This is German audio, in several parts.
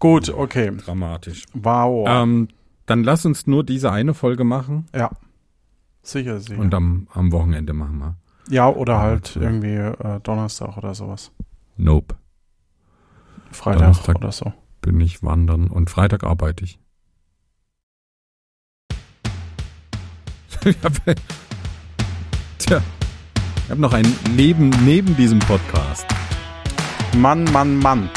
Gut, okay. Dramatisch. Wow. Ähm, dann lass uns nur diese eine Folge machen ja. Sicher, sicher. und am, am Wochenende machen wir. ja, oder Ah, halt cool. irgendwie äh, Donnerstag oder sowas. Nope. Freitag Donnerstag. oder so. Bin ich wandern und Freitag arbeite ich. ich habe Tja, ich habe noch ein Leben neben diesem Podcast. Mann, Mann, Mann.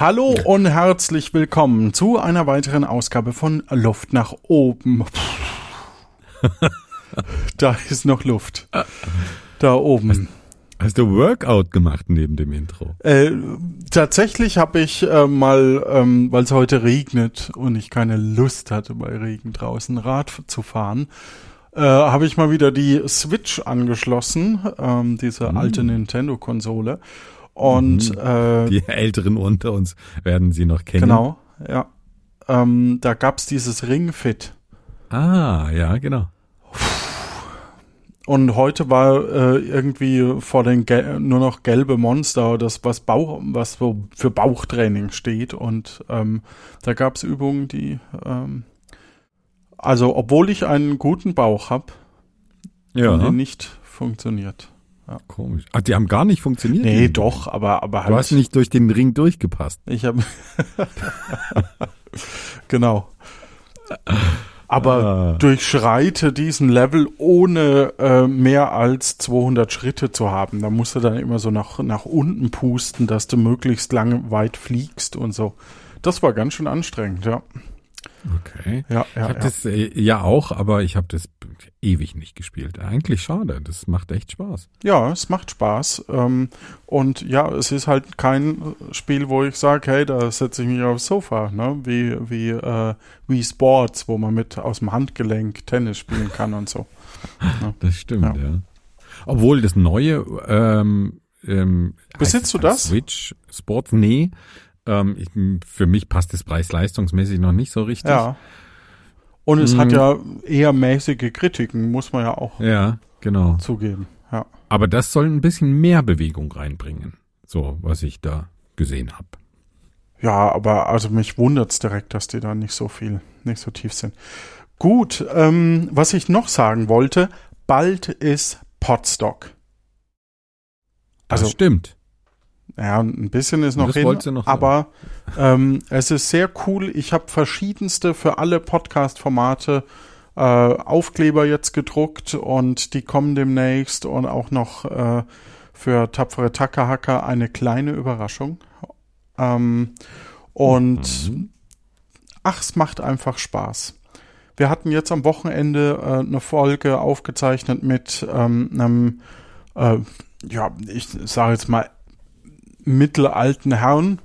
Hallo und herzlich willkommen zu einer weiteren Ausgabe von Luft nach oben. da ist noch Luft. Da oben. Hast du Workout gemacht neben dem Intro? Äh, tatsächlich habe ich äh, mal, ähm, weil es heute regnet und ich keine Lust hatte, bei Regen draußen Rad zu fahren, äh, habe ich mal wieder die Switch angeschlossen, ähm, diese alte Nintendo-Konsole. Und äh, Die Älteren unter uns werden sie noch kennen. genau, ja. Ähm, da gab's dieses Ring Fit. Ah, ja, genau. Und heute war äh, irgendwie vor den Gel nur noch gelbe Monster, das was Bauch, was für Bauchtraining steht. Und ähm, da gab's Übungen, die ähm, also obwohl ich einen guten Bauch habe, Ja, nicht funktioniert. Komisch. Ach, die haben gar nicht funktioniert. Nee, doch, aber aber Du halt. hast nicht durch den Ring durchgepasst. Ich habe genau. Aber Ah. durchschreite diesen Level ohne äh, mehr als 200 Schritte zu haben. Da musst du dann immer so nach, nach unten pusten, dass du möglichst lange weit fliegst und so. Das war ganz schön anstrengend, ja. Okay. Ja, Ich ja, habe ja. das äh, ja auch, aber ich habe das ewig nicht gespielt. Eigentlich schade. Das macht echt Spaß. ja, es macht Spaß. Ähm, und ja, es ist halt kein Spiel, wo ich sage, hey, da setze ich mich aufs Sofa, ne? Wie, wie, äh, wie Sports, wo man mit aus dem Handgelenk Tennis spielen kann und so. Das stimmt, Ja. ja. Obwohl das neue ähm, ähm, Besitzt du das? Switch Sports? Nee. Ähm, ich, für mich passt das preis-leistungsmäßig noch nicht so richtig. Ja. Und es hat Mhm. ja eher mäßige Kritiken, muss man ja auch Ja, genau. zugeben. Ja. Aber das soll ein bisschen mehr Bewegung reinbringen. So, was ich da gesehen habe. Ja, aber also mich wundert's direkt, dass die da nicht so viel, nicht so tief sind. Gut, ähm, was ich noch sagen wollte, bald ist Potstock. Das Also, stimmt. Ja, ein bisschen ist noch hin, noch aber ähm, es ist sehr cool. Ich habe verschiedenste für alle Podcast-Formate äh, Aufkleber jetzt gedruckt und die kommen demnächst und auch noch äh, für tapfere Tackerhacker eine kleine Überraschung. Ähm, und Mhm. ach, es macht einfach Spaß. Wir hatten jetzt am Wochenende äh, eine Folge aufgezeichnet mit ähm, einem, äh, ja, ich sage jetzt mal, mittelalten Herrn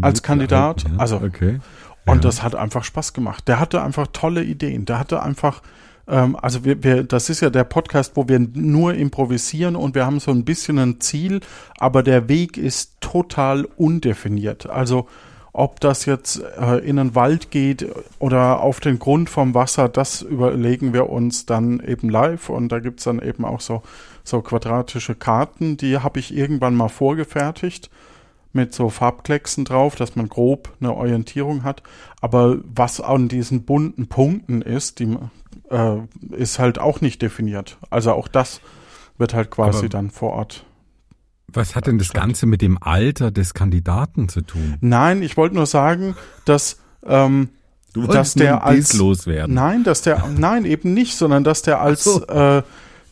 als Kandidat. Ja, Also, okay. und Ja. das hat einfach Spaß gemacht. Der hatte einfach tolle Ideen. Der hatte einfach, ähm, also wir, wir, das ist ja der Podcast, wo wir nur improvisieren und wir haben so ein bisschen ein Ziel, aber der Weg ist total undefiniert. Also ob das jetzt äh, in den Wald geht oder auf den Grund vom Wasser, das überlegen wir uns dann eben live und da gibt's dann eben auch so, so quadratische Karten, die habe ich irgendwann mal vorgefertigt mit so Farbklecksen drauf, dass man grob eine Orientierung hat. Aber was an diesen bunten Punkten ist, die äh, ist halt auch nicht definiert. Also auch das wird halt quasi Aber- dann vor Ort. Was hat denn das Ganze mit dem Alter des Kandidaten zu tun? Nein, ich wollte nur sagen, dass ähm, Du dass der als loswerden. nein, dass der nein eben nicht, sondern dass der als so. äh,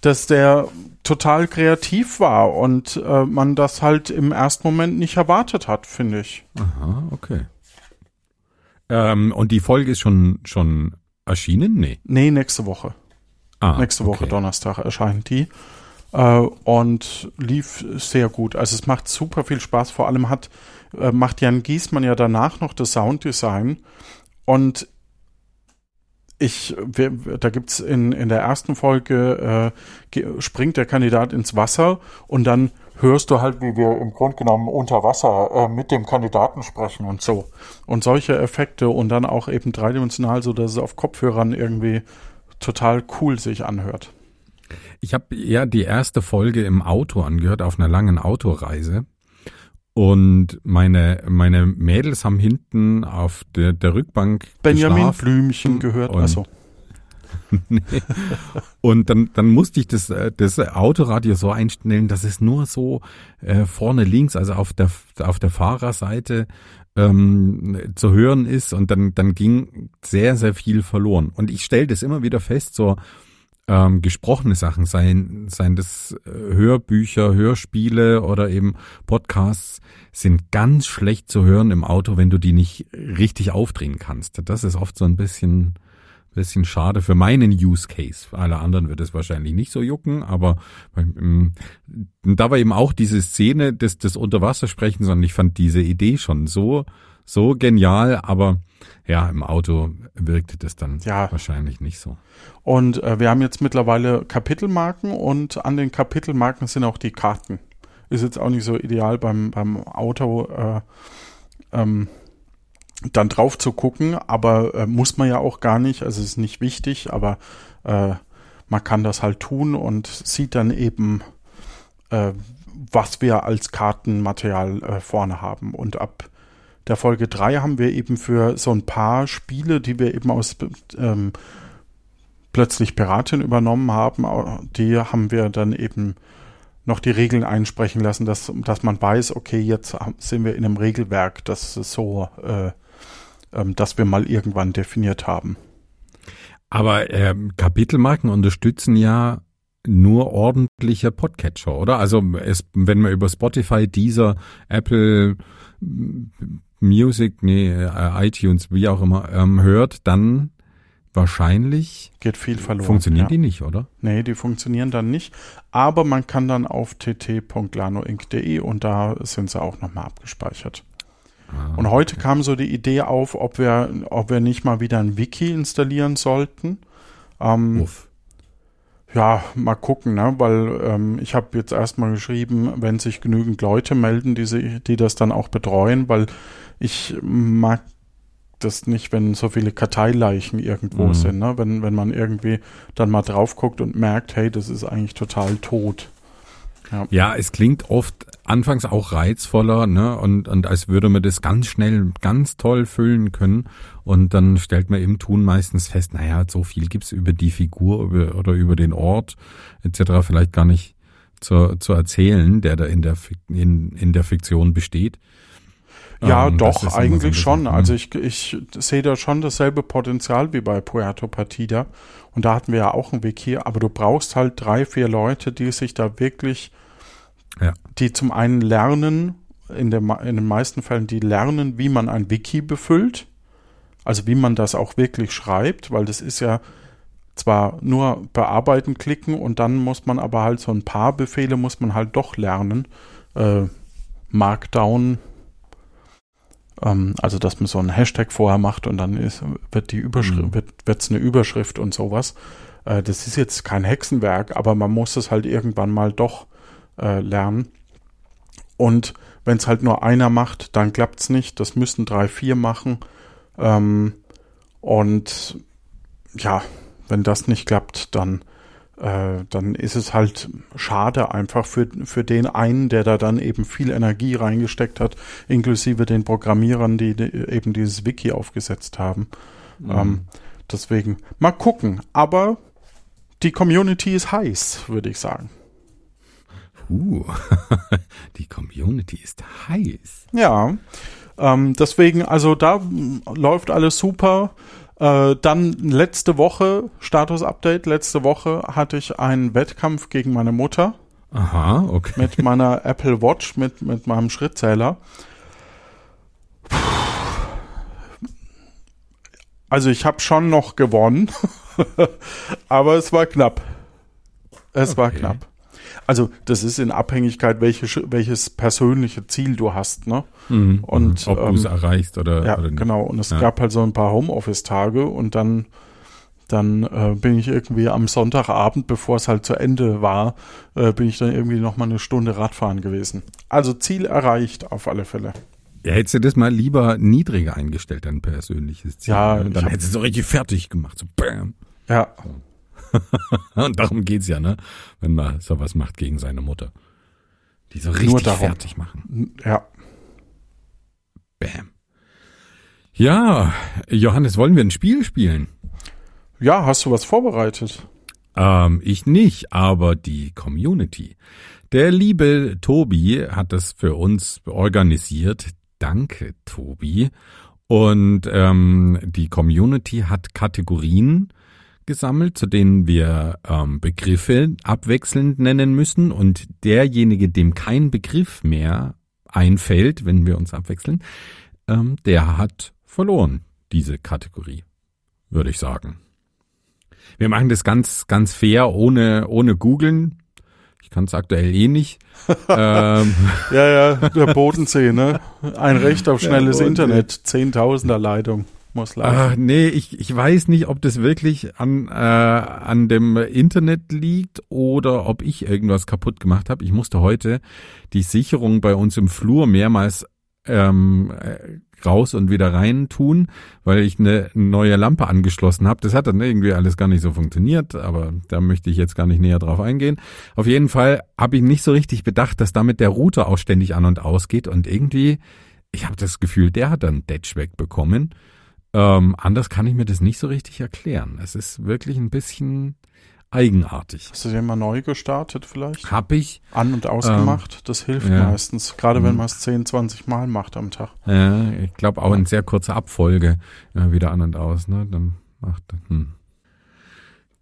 dass der total kreativ war und äh, man das halt im ersten Moment nicht erwartet hat, finde ich. Aha, okay. Ähm, und die Folge ist schon, schon erschienen? Nee. Nee, nächste Woche. Ah, Nächste Woche okay. Donnerstag erscheint die. Äh, und lief sehr gut. Also es macht super viel Spaß. Vor allem hat, äh, macht Jan Giesmann ja danach noch das Sounddesign. Und ich, wir, da gibt's in, in der ersten Folge, äh, springt der Kandidat ins Wasser und dann hörst du halt, wie wir im Grunde genommen unter Wasser äh, mit dem Kandidaten sprechen und so. Und solche Effekte und dann auch eben dreidimensional, so dass es auf Kopfhörern irgendwie total cool sich anhört. Ich habe ja die erste Folge im Auto angehört, auf einer langen Autoreise. Und meine, meine Mädels haben hinten auf der, der Rückbank Benjamin geschlafen. Blümchen gehört. Und- Also, nee. Und dann, dann musste ich das, äh, das Autoradio so einstellen, dass es nur so äh, vorne links, also auf der, auf der Fahrerseite ähm, zu hören ist und dann, dann ging sehr, sehr viel verloren. Und ich stelle das immer wieder fest, so ähm, gesprochene Sachen, seien, seien das äh, Hörbücher, Hörspiele oder eben Podcasts, sind ganz schlecht zu hören im Auto, wenn du die nicht richtig aufdrehen kannst. Das ist oft so ein bisschen, bisschen schade für meinen Use Case. Alle anderen wird es wahrscheinlich nicht so jucken, aber ähm, da war eben auch diese Szene des, des Unterwassersprechens und ich fand diese Idee schon so, so genial, aber ja, im Auto wirkte das dann Ja. wahrscheinlich nicht so. und äh, wir haben jetzt mittlerweile Kapitelmarken und an den Kapitelmarken sind auch die Karten. Ist jetzt auch nicht so ideal beim, beim Auto äh, ähm, dann drauf zu gucken, aber äh, muss man ja auch gar nicht, also ist nicht wichtig, aber äh, man kann das halt tun und sieht dann eben, äh, was wir als Kartenmaterial äh, vorne haben. Und ab der Folge 3 haben wir eben für so ein paar Spiele, die wir eben aus ähm, plötzlich Piratin übernommen haben, die haben wir dann eben noch die Regeln einsprechen lassen, dass, dass man weiß, okay, jetzt sind wir in einem Regelwerk, das ist so, äh, ähm, dass wir mal irgendwann definiert haben. Aber ähm, Kapitelmarken unterstützen ja nur ordentliche Podcatcher, oder? Also es, wenn man über Spotify, Deezer, Apple Music, nee, äh, iTunes, wie auch immer, ähm, hört, dann wahrscheinlich Geht viel verloren. funktionieren ja. die nicht, oder? Nee, die funktionieren dann nicht. Aber man kann dann auf tt.lanoinc.de und da sind sie auch nochmal abgespeichert. Ah, Und heute kam so die Idee auf, ob wir, ob wir nicht mal wieder ein Wiki installieren sollten. Ähm, Uff. Ja, mal gucken, ne? weil ähm, ich habe jetzt erstmal geschrieben, wenn sich genügend Leute melden, die, sie, die das dann auch betreuen, weil ich mag das nicht, wenn so viele Karteileichen irgendwo Mhm. sind, ne? wenn, wenn man irgendwie dann mal drauf guckt und merkt, hey, das ist eigentlich total tot. Ja, es klingt oft anfangs auch reizvoller, ne? Und, und als würde man das ganz schnell, ganz toll füllen können. Und dann stellt man im Tun meistens fest, naja, so viel gibt's über die Figur über, oder über den Ort etc. vielleicht gar nicht zu, zu erzählen, der da in der, in, in der Fiktion besteht. Ja, Ähm, doch, eigentlich schon. hm. Also ich, ich sehe da schon dasselbe Potenzial wie bei Puerto Partida. Und da hatten wir ja auch ein Wiki, aber du brauchst halt drei, vier Leute, die sich da wirklich, Ja. die zum einen lernen, in, der, in den meisten Fällen, die lernen, wie man ein Wiki befüllt. Also wie man das auch wirklich schreibt, weil das ist ja zwar nur bearbeiten klicken und dann muss man aber halt so ein paar Befehle muss man halt doch lernen. Äh, Markdown, ähm, also dass man so einen Hashtag vorher macht und dann ist, wird die Überschrift, Mhm. wird wird's eine Überschrift und sowas. Äh, das ist jetzt kein Hexenwerk, aber man muss es halt irgendwann mal doch äh, lernen. Und wenn es halt nur einer macht, dann klappt's nicht. Das müssen drei, vier machen. Ähm, und ja, wenn das nicht klappt, dann äh, dann ist es halt schade einfach für, für den einen, der da dann eben viel Energie reingesteckt hat, inklusive den Programmierern, die, die eben dieses Wiki aufgesetzt haben. Mhm. Ähm, deswegen mal gucken. Aber die Community ist heiß, würde ich sagen. Uh, die Community ist heiß. Ja, ähm, deswegen, also da läuft alles super. Äh, dann letzte Woche, Status-Update, letzte Woche hatte ich einen Wettkampf gegen meine Mutter Aha, okay. mit meiner Apple Watch, mit, mit meinem Schrittzähler. Also ich habe schon noch gewonnen, aber es war knapp. Es war Okay. knapp. Also das ist in Abhängigkeit, welche, welches persönliche Ziel du hast, ne? Mhm. Und, ob du es ähm, erreichst oder, Ja, oder genau. Und es Ja. gab halt so ein paar Homeoffice-Tage und dann, dann äh, bin ich irgendwie am Sonntagabend, bevor es halt zu Ende war, äh, bin ich dann irgendwie noch mal eine Stunde Radfahren gewesen. Also Ziel erreicht auf alle Fälle. Ja, hättest du das mal lieber niedriger eingestellt, dein persönliches Ziel. Ja, ne? dann hättest du so richtig fertig gemacht. So bam. Ja, Und darum geht's ja, ne? Wenn man sowas macht gegen seine Mutter. Die so Nur richtig darum. fertig machen. ja. Bam. Ja, Johannes, wollen wir ein Spiel spielen? Ja, hast du was vorbereitet? Ähm, ich nicht, aber die Community. Der liebe Tobi hat das für uns organisiert. Danke, Tobi. Und ähm, die Community hat Kategorien gesammelt, zu denen wir ähm, Begriffe abwechselnd nennen müssen. Und derjenige, dem kein Begriff mehr einfällt, wenn wir uns abwechseln, ähm, der hat verloren, diese Kategorie, würde ich sagen. Wir machen das ganz, ganz fair, ohne, ohne googeln. Ich kann es aktuell eh nicht. ähm, Ja, ja, der Bodensee, ne? Ein Recht auf schnelles. Internet, Zehntausender Leitung muss laufen. ah, nee, ich, ich weiß nicht, ob das wirklich an, äh, an dem Internet liegt oder ob ich irgendwas kaputt gemacht habe. Ich musste heute die Sicherung bei uns im Flur mehrmals ähm, äh, raus und wieder rein tun, weil ich eine neue Lampe angeschlossen habe. Das hat dann irgendwie alles gar nicht so funktioniert, aber da möchte ich jetzt gar nicht näher drauf eingehen. Auf jeden Fall habe ich nicht so richtig bedacht, dass damit der Router auch ständig an und ausgeht und irgendwie, ich habe das Gefühl, der hat dann Datch wegbekommen. Ähm, anders kann ich mir das nicht so richtig erklären. Es ist wirklich ein bisschen eigenartig. Hast du den mal neu gestartet vielleicht? Hab ich, An- und ausgemacht? das hilft Ähm, ja. Mhm. meistens. Gerade wenn man es 10, 20 Mal macht am Tag. äh, ich glaube auch in sehr kurzer Abfolge äh, wieder an und aus. Ne? Dann macht. Hm.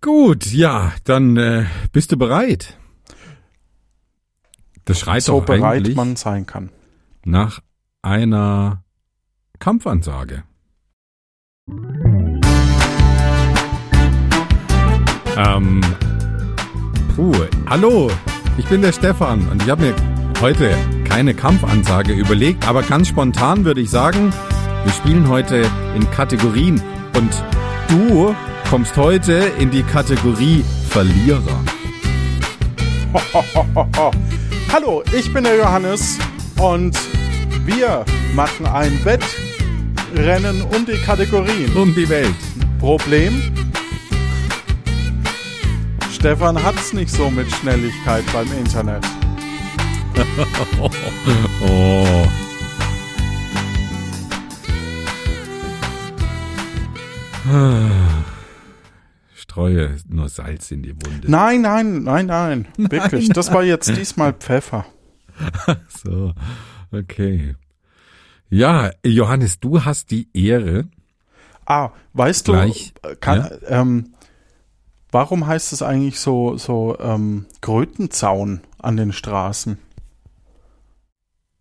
Gut, ja, dann äh, bist du bereit. Das schreit so doch bereit man sein kann. nach einer Kampfansage. Ähm, puh, hallo, ich bin der Stefan und ich habe mir heute keine Kampfansage überlegt, aber ganz spontan würde ich sagen, wir spielen heute in Kategorien und du kommst heute in die Kategorie Verlierer. Hallo, ich bin der Johannes und wir machen ein Wettrennen um die Kategorien. Um die Welt. Problem? Stefan hat's nicht so mit Schnelligkeit beim Internet. Oh. Streue nur Salz in die Wunde. Nein, nein, nein, nein. Wirklich. Das war jetzt diesmal Pfeffer. So, okay. Ja, Johannes, du hast die Ehre. Ah, weißt du, Gleich, äh, kann, ja. ähm, warum heißt es eigentlich so, so ähm, Krötenzaun an den Straßen?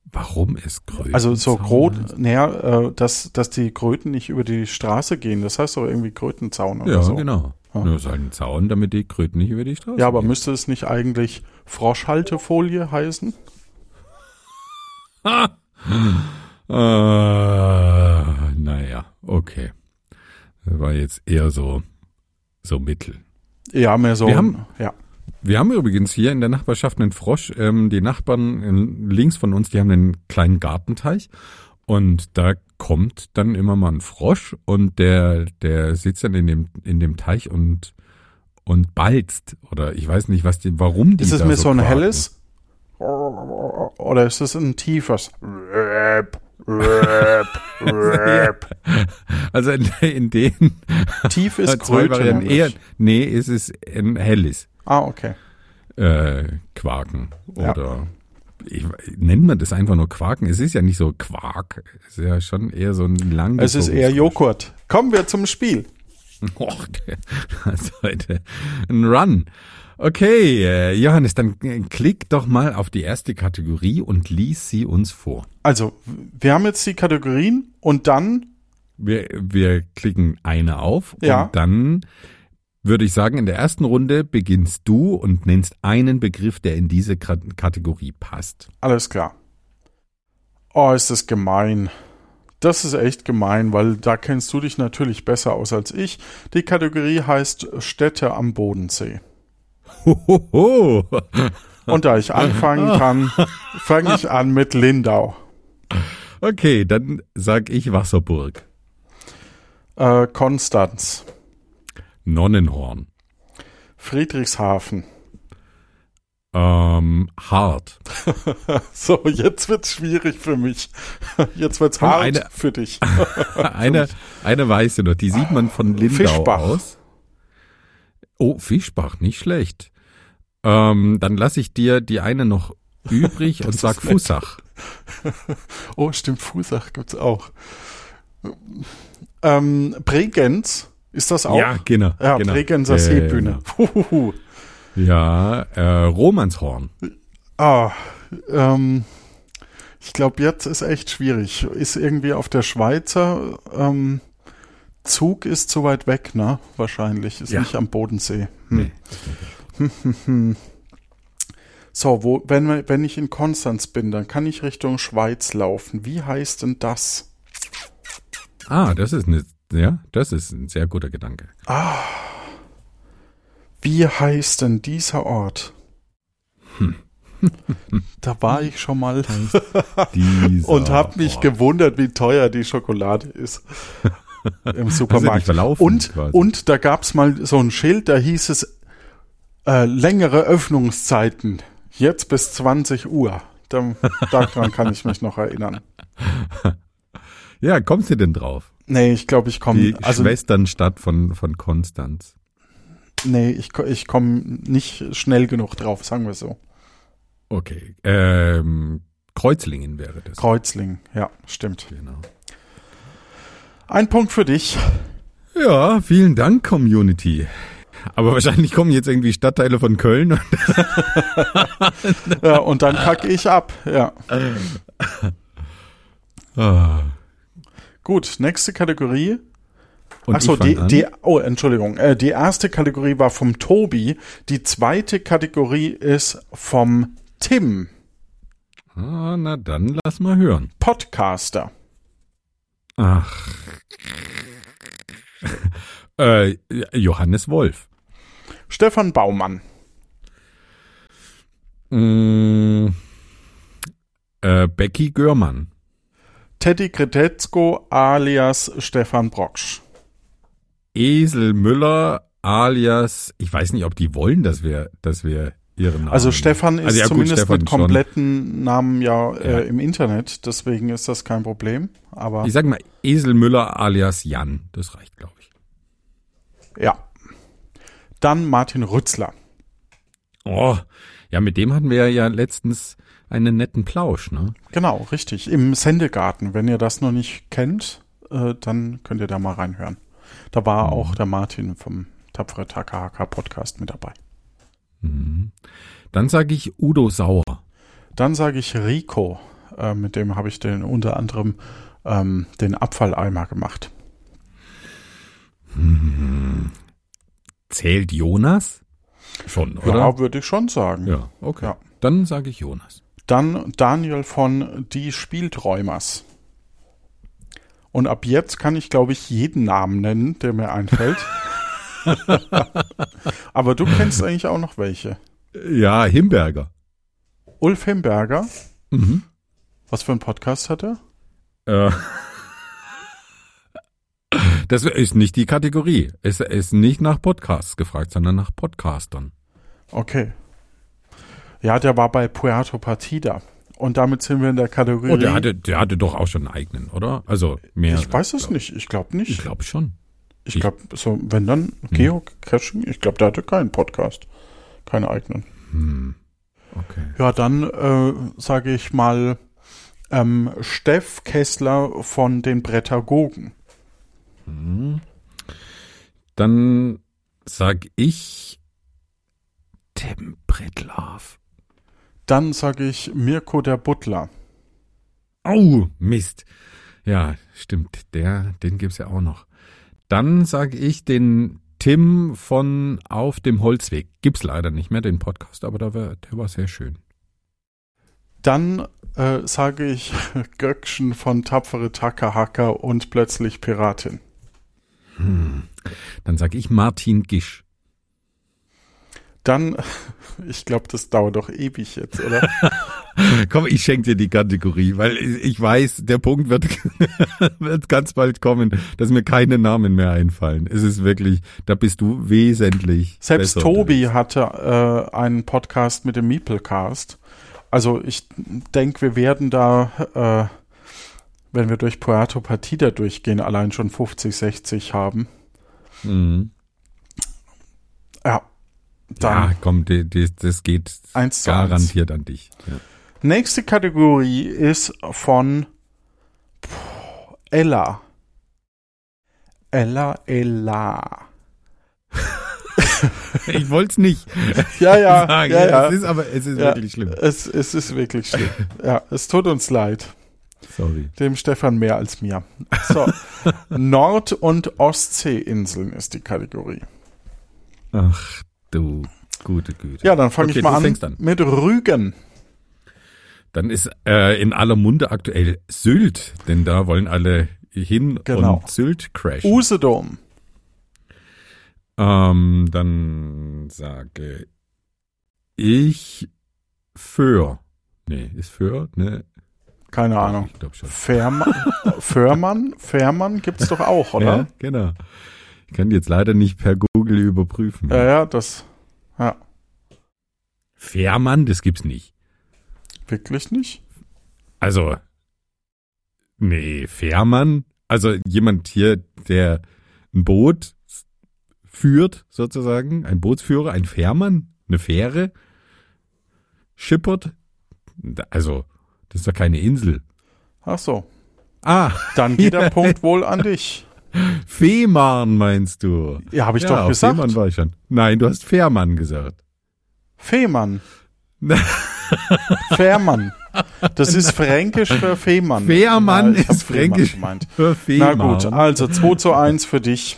Warum ist Kröten? Also so groß, naja, äh, dass, dass die Kröten nicht über die Straße gehen. Das heißt doch irgendwie Krötenzaun oder Ja, so. genau. Ja. Nur so einen Zaun, damit die Kröten nicht über die Straße Ja, aber gehen. müsste es nicht eigentlich Froschhaltefolie heißen? Äh, naja, okay. Das war jetzt eher so, so mittel. Ja, mehr so. Wir haben- ja. Wir haben übrigens hier in der Nachbarschaft einen Frosch. Ähm, die Nachbarn ähm, links von uns, die haben einen kleinen Gartenteich. Und da kommt dann immer mal ein Frosch und der, der sitzt dann in dem, in dem Teich und, und balzt. Oder ich weiß nicht, was die, warum die Ist es da mir so ein quaken. helles? Oder ist es ein tiefes? Rap, rap. Also in, in den Tief ist zwei. Varianten eher, nee, es ist ein helles Ah, okay. äh, Quaken. Ja. Oder ich, nennt man das einfach nur Quaken? Es ist ja nicht so Quark. Es ist ja schon eher so ein lang. Es ist eher Joghurt. Kommen wir zum Spiel. Och, der hat heute ein Run. Okay, äh, Johannes, dann äh, klick doch mal auf die erste Kategorie und lies sie uns vor. Also, wir haben jetzt die Kategorien und dann, Wir, wir klicken eine auf Ja. und dann würde ich sagen, in der ersten Runde beginnst du und nennst einen Begriff, der in diese Kat- Kategorie passt. alles klar. Oh, ist das gemein. Das ist echt gemein, weil da kennst du dich natürlich besser aus als ich. Die Kategorie heißt Städte am Bodensee. Hohoho. Und da ich anfangen kann, fange ich an mit Lindau. Okay, dann sag ich Wasserburg. Äh, Konstanz, Nonnenhorn. Friedrichshafen. Ähm, Hart. So, jetzt wird's schwierig für mich. Jetzt wird's hart eine- für dich. eine, eine weiße noch, die sieht man von Lindau Fischbach. aus. Oh, Fischbach, nicht schlecht. Ähm, dann lasse ich dir die eine noch übrig und sag. Fussach. Oh, stimmt, Fusach gibt's auch. Ähm, Bregenz, ist das auch? Ja, genau. Ja, genau. Bregenzer Genau. Seebühne. Huhuhu. Ja, äh, Romanshorn. Ah, ähm, ich glaube, jetzt ist echt schwierig. Ist irgendwie auf der Schweizer ähm, Zug ist zu weit weg, ne? Wahrscheinlich. Ist Ja. nicht am Bodensee. Hm. Nee. So, wo, wenn, wenn ich in Konstanz bin, dann kann ich Richtung Schweiz laufen. Wie heißt denn das? Ah, das ist eine, ja, das ist ein sehr guter Gedanke. Wie heißt denn dieser Ort? Hm. da war ich schon mal und habe mich Ort. gewundert, wie teuer die Schokolade ist im Supermarkt. verlaufen Und, quasi? und da gab's mal so ein Schild, da hieß es äh, längere Öffnungszeiten, jetzt bis 20 Uhr. Da, daran kann ich mich noch erinnern. Ja, kommst du denn drauf? Nee, ich glaube, ich komme Die also Schwesternstadt von, von Konstanz. nee, ich, ich komme nicht schnell genug drauf, sagen wir so. Okay. Ähm, Kreuzlingen wäre das. Kreuzlingen, ja, stimmt. genau. Ein Punkt für dich. Ja, vielen Dank, Community. Aber wahrscheinlich kommen jetzt irgendwie Stadtteile von Köln. Ja, und dann kacke ich ab. Ja. Ah. Gut, nächste Kategorie. Und Achso, die, die, oh, Entschuldigung. Äh, die erste Kategorie war vom Tobi. Die zweite Kategorie ist vom Tim, Ah, na dann lass mal hören. Podcaster. Ach. äh, Johannes Wolf. Stefan Baumann. Mm, äh, Becky Görmann. Teddy Kretetzko alias Stefan Brocksch. Esel Müller alias, ich weiß nicht, ob die wollen, dass wir, dass wir ihren Namen. Also Stefan ist Also ja, gut, zumindest Stefan mit schon. kompletten Namen ja, Ja. Äh, im Internet, deswegen ist das kein Problem. Aber Ich sag mal Esel Müller alias Jan. Das reicht, glaube ich. ja. Dann Martin Rützler. Oh, ja, mit dem hatten wir ja letztens einen netten Plausch, ne? Genau, richtig. Im Sendegarten. Wenn ihr das noch nicht kennt, äh, dann könnt ihr da mal reinhören. Da war auch der Martin vom Tapfere Takahaka Podcast mit dabei. Mhm. Dann sage ich Udo Sauer. Dann sage ich Rico. Äh, mit dem habe ich den unter anderem ähm, den Abfalleimer gemacht. Zählt Jonas? Schon, oder? Ja, würde ich schon sagen. Ja, okay. Ja. Dann sage ich Jonas. Dann Daniel von Die Spielträumers. Und ab jetzt kann ich, glaube ich, jeden Namen nennen, der mir einfällt. Aber du kennst eigentlich auch noch welche. Ja, Himberger. Ulf Himberger. Mhm. Was für ein Podcast hat er? Äh. Das ist nicht die Kategorie. Es ist nicht nach Podcasts gefragt, sondern nach Podcastern. Okay. Ja, der war bei Puerto Partida. Und damit sind wir in der Kategorie. Oh, der hatte, der hatte doch auch schon einen eigenen, oder? Also mehr. ich weiß es nicht. Ich glaube Ich nicht. glaube schon. Ich glaube, so, wenn dann Geocaching, ich glaube, der hatte keinen Podcast. Keinen eigenen. Hm. Okay. Ja, dann äh, sage ich mal ähm, Steff Kessler von den Brettagogen. Dann sag ich Tim Britlaff. Dann sage ich Mirko der Butler. Au, Mist. Ja, stimmt. Der, den gibt's ja auch noch. Dann sage ich den Tim von Auf dem Holzweg. Gibt's leider nicht mehr, den Podcast, aber der war, der war sehr schön. Dann äh, sage ich Göckchen von Tapfere Tackerhacker und plötzlich Piratin. Hm. Dann sage ich Martin Gisch. Dann, ich glaube, das dauert doch ewig jetzt, oder? Komm, ich schenke dir die Kategorie, weil ich weiß, der Punkt wird, wird ganz bald kommen, dass mir keine Namen mehr einfallen. Es ist wirklich, da bist du wesentlich. Selbst Tobi hatte äh, einen Podcast mit dem Meeplecast. Also ich denke, wir werden da, äh, wenn wir durch Puerto Partida durchgehen, allein schon 50, 60 haben. Mhm. Ja. Dann ja, komm, die, die, das geht eins garantiert an dich. Ja. Nächste Kategorie ist von Ella. Ella, Ella. ich wollte es nicht. Ja, ja, sagen. ja, ja. Es ist aber, es ist ja, wirklich schlimm. Es, es ist wirklich schlimm. Ja, es tut uns leid. Sorry. Dem Stefan mehr als mir. So, Nord- und Ostseeinseln ist die Kategorie. Ach du gute Güte. Ja, dann fange Okay, ich mal an, an. mit Rügen. Dann ist äh, in aller Munde aktuell Sylt, denn da wollen alle hin Genau. und Sylt crashen. Usedom. Ähm, dann sage ich für. Nee, ist für, ne? Keine Ahnung. Ich glaube schon. Fährmann, Fährmann, Fährmann gibt's doch auch, oder? Ja, genau. Ich kann die jetzt leider nicht per Google überprüfen. Ja, ja, das, ja, Fährmann, das gibt's nicht. Wirklich nicht. Also, nee, Fährmann, also jemand hier, der ein Boot führt, sozusagen, ein Bootsführer, ein Fährmann, eine Fähre, schippert, also, das ist doch keine Insel. Ach so. Ah, Dann geht der Punkt wohl an dich. Fehmarn meinst du? Ja, habe ich ja, doch gesagt. Fehmarn war ich schon. Nein, du hast Fährmann gesagt. Fehmarn. Fährmann. Das ist fränkisch für Fehmarn. Fährmann hab ist fränkisch Gemeint. für Na Fehmarn. gut, also 2 zu 1 für dich.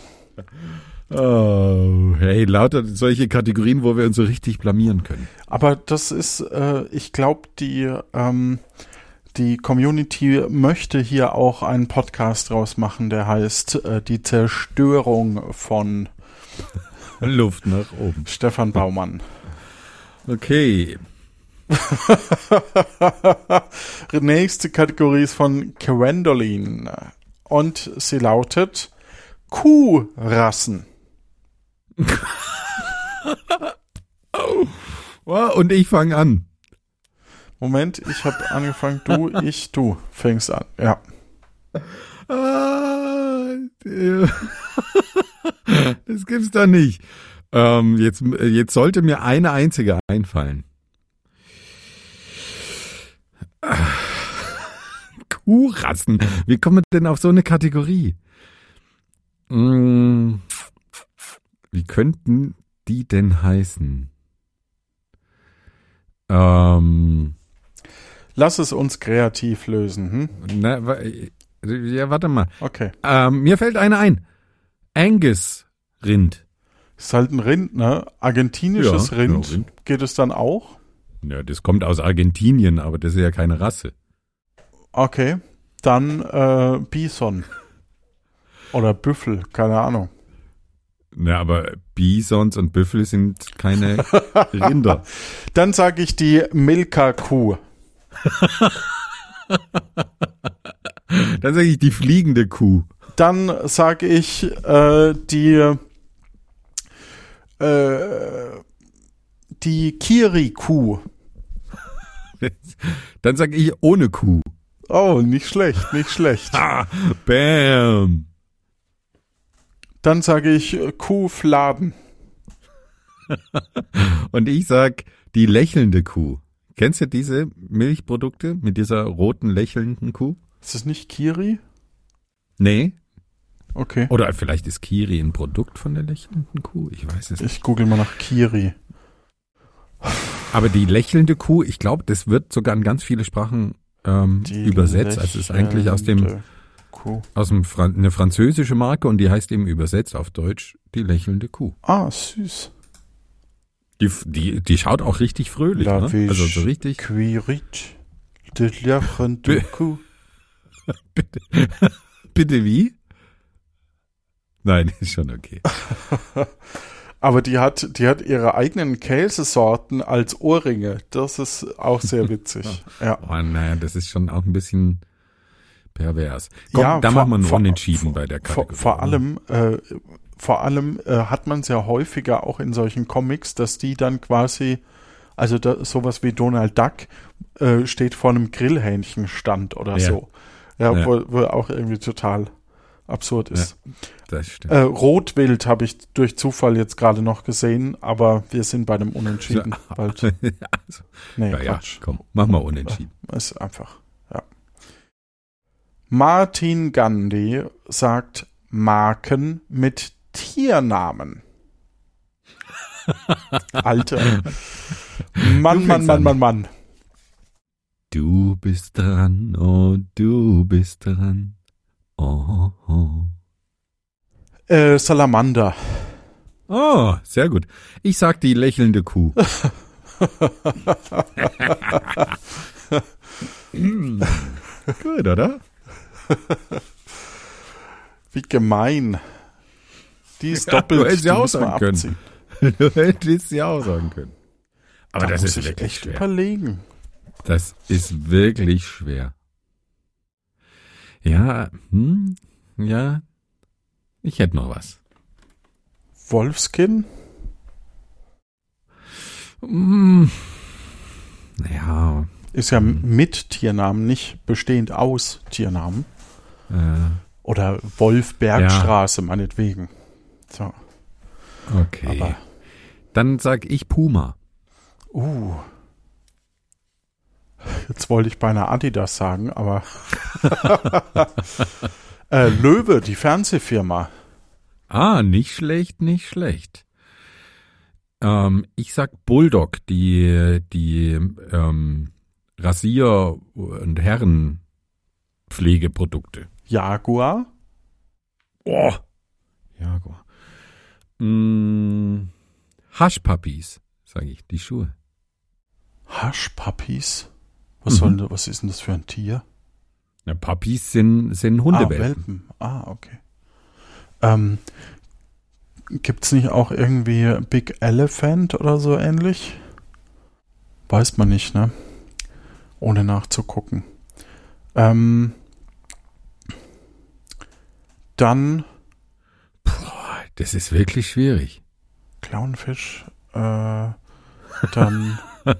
Oh, hey, lauter solche Kategorien, wo wir uns so richtig blamieren können. Aber das ist, äh, ich glaube, die, ähm, die Community möchte hier auch einen Podcast draus machen, der heißt äh, Die Zerstörung von Luft nach oben. Stefan Baumann. Okay. Nächste Kategorie ist von Quendolin und sie lautet Kuhrassen. Oh, und ich fange an. Moment, ich habe angefangen. Du, ich, du fängst an. Ja. Ah, das gibt's doch nicht. Ähm, jetzt, jetzt sollte mir eine einzige einfallen. Kuhrassen. Wie kommen wir denn auf so eine Kategorie? Hm, Wie könnten die denn heißen? Ähm, Lass es uns kreativ lösen. Hm? na, wa- ja, warte mal. Okay. Ähm, mir fällt eine ein. Angus Rind. Ist halt ein Rind, ne? Argentinisches Ja, Rind. ja, Rind. Geht es dann auch? Ja, das kommt aus Argentinien, aber das ist ja keine Rasse. Okay. Dann äh, Bison. Oder Büffel, keine Ahnung. Na, aber Bisons und Büffel sind keine Rinder. Dann sage ich die Milka-Kuh. Dann sage ich die fliegende Kuh. Dann sage ich äh, die äh, die Kiri-Kuh. Dann sage ich ohne Kuh. Oh, nicht schlecht, nicht schlecht. Ah, bam. Dann sage ich äh, Kuhfladen. Und ich sag die lächelnde Kuh. Kennst du diese Milchprodukte mit dieser roten lächelnden Kuh? Ist das nicht Kiri? Nee. Okay. Oder vielleicht ist Kiri ein Produkt von der lächelnden Kuh? Ich weiß es nicht. Ich google mal nach Kiri. Aber die lächelnde Kuh, ich glaube, das wird sogar in ganz viele Sprachen ähm, übersetzt. Also es ist eigentlich aus dem lächelnde Kuh. aus dem Fran eine französische Marke und die heißt eben übersetzt auf Deutsch die lächelnde Kuh. Ah, süß. Die, die, die schaut auch richtig fröhlich, ne? Lavish Also so richtig. Quirit. Die lachende Kuh. Bitte, bitte wie? Nein, ist schon okay. Aber die hat, die hat ihre eigenen Käsesorten als Ohrringe. Das ist auch sehr witzig. Ja. Oh nein, das ist schon auch ein bisschen pervers. Komm, Ja, da vor- machen wir einen vor- Unentschieden bei der Vor, Kategorie. vor allem, äh, vor allem äh, hat man ja häufiger auch in solchen Comics, dass die dann quasi, also da, sowas wie Donald Duck äh, steht vor einem Grillhähnchenstand oder Ja. so. Ja, Ja. Wo, wo auch irgendwie total absurd ist. Das stimmt. Äh, Rotwild habe ich durch Zufall jetzt gerade noch gesehen, aber wir sind bei dem Unentschieden bald. also, Nee, ja, ja, Quatsch. komm, mach mal unentschieden. Ist einfach, ja. Martin Gandhi sagt Marken mit Tiernamen. Alter. Mann, Mann, Mann, an. Mann, Mann. Du bist dran, oh, du bist dran. Oh, oh. Äh, Salamander. oh, sehr gut. Ich sag die lächelnde Kuh. Gut, oder? Wie gemein. Die ist Ja, doppelt. du hättest die auch sagen können. Du hättest ja auch sagen können. Aber Da das muss ist ich wirklich echt schwer. überlegen. Das ist wirklich schwer. Ja, hm, ja. Ich hätte noch was. Wolfskin? Hm, ja, Ist ja mit Tiernamen, nicht bestehend aus Tiernamen. äh, Oder Wolfbergstraße, meinetwegen. So, okay. aber, Dann sag ich Puma. uh. Jetzt wollte ich beinahe Adidas sagen, aber. äh, Löwe, die Fernsehfirma. Ah, nicht schlecht, nicht schlecht. Ähm, ich sag Bulldog, die, die ähm, Rasier- und Herrenpflegeprodukte. Jaguar. Oh. Jaguar. Mm, Hushpuppies, sage ich, die Schuhe. Haschpuppies. Was, Mhm. soll, was ist denn das für ein Tier? Ja, Puppies sind, sind Ah, Hundewelpen. Welpen. Ah, okay. Ähm, gibt's nicht auch irgendwie Big Elephant oder so ähnlich? Weiß man nicht, ne? Ohne nachzugucken. Ähm, dann Boah, das ist wirklich schwierig. Clownfish. Äh, dann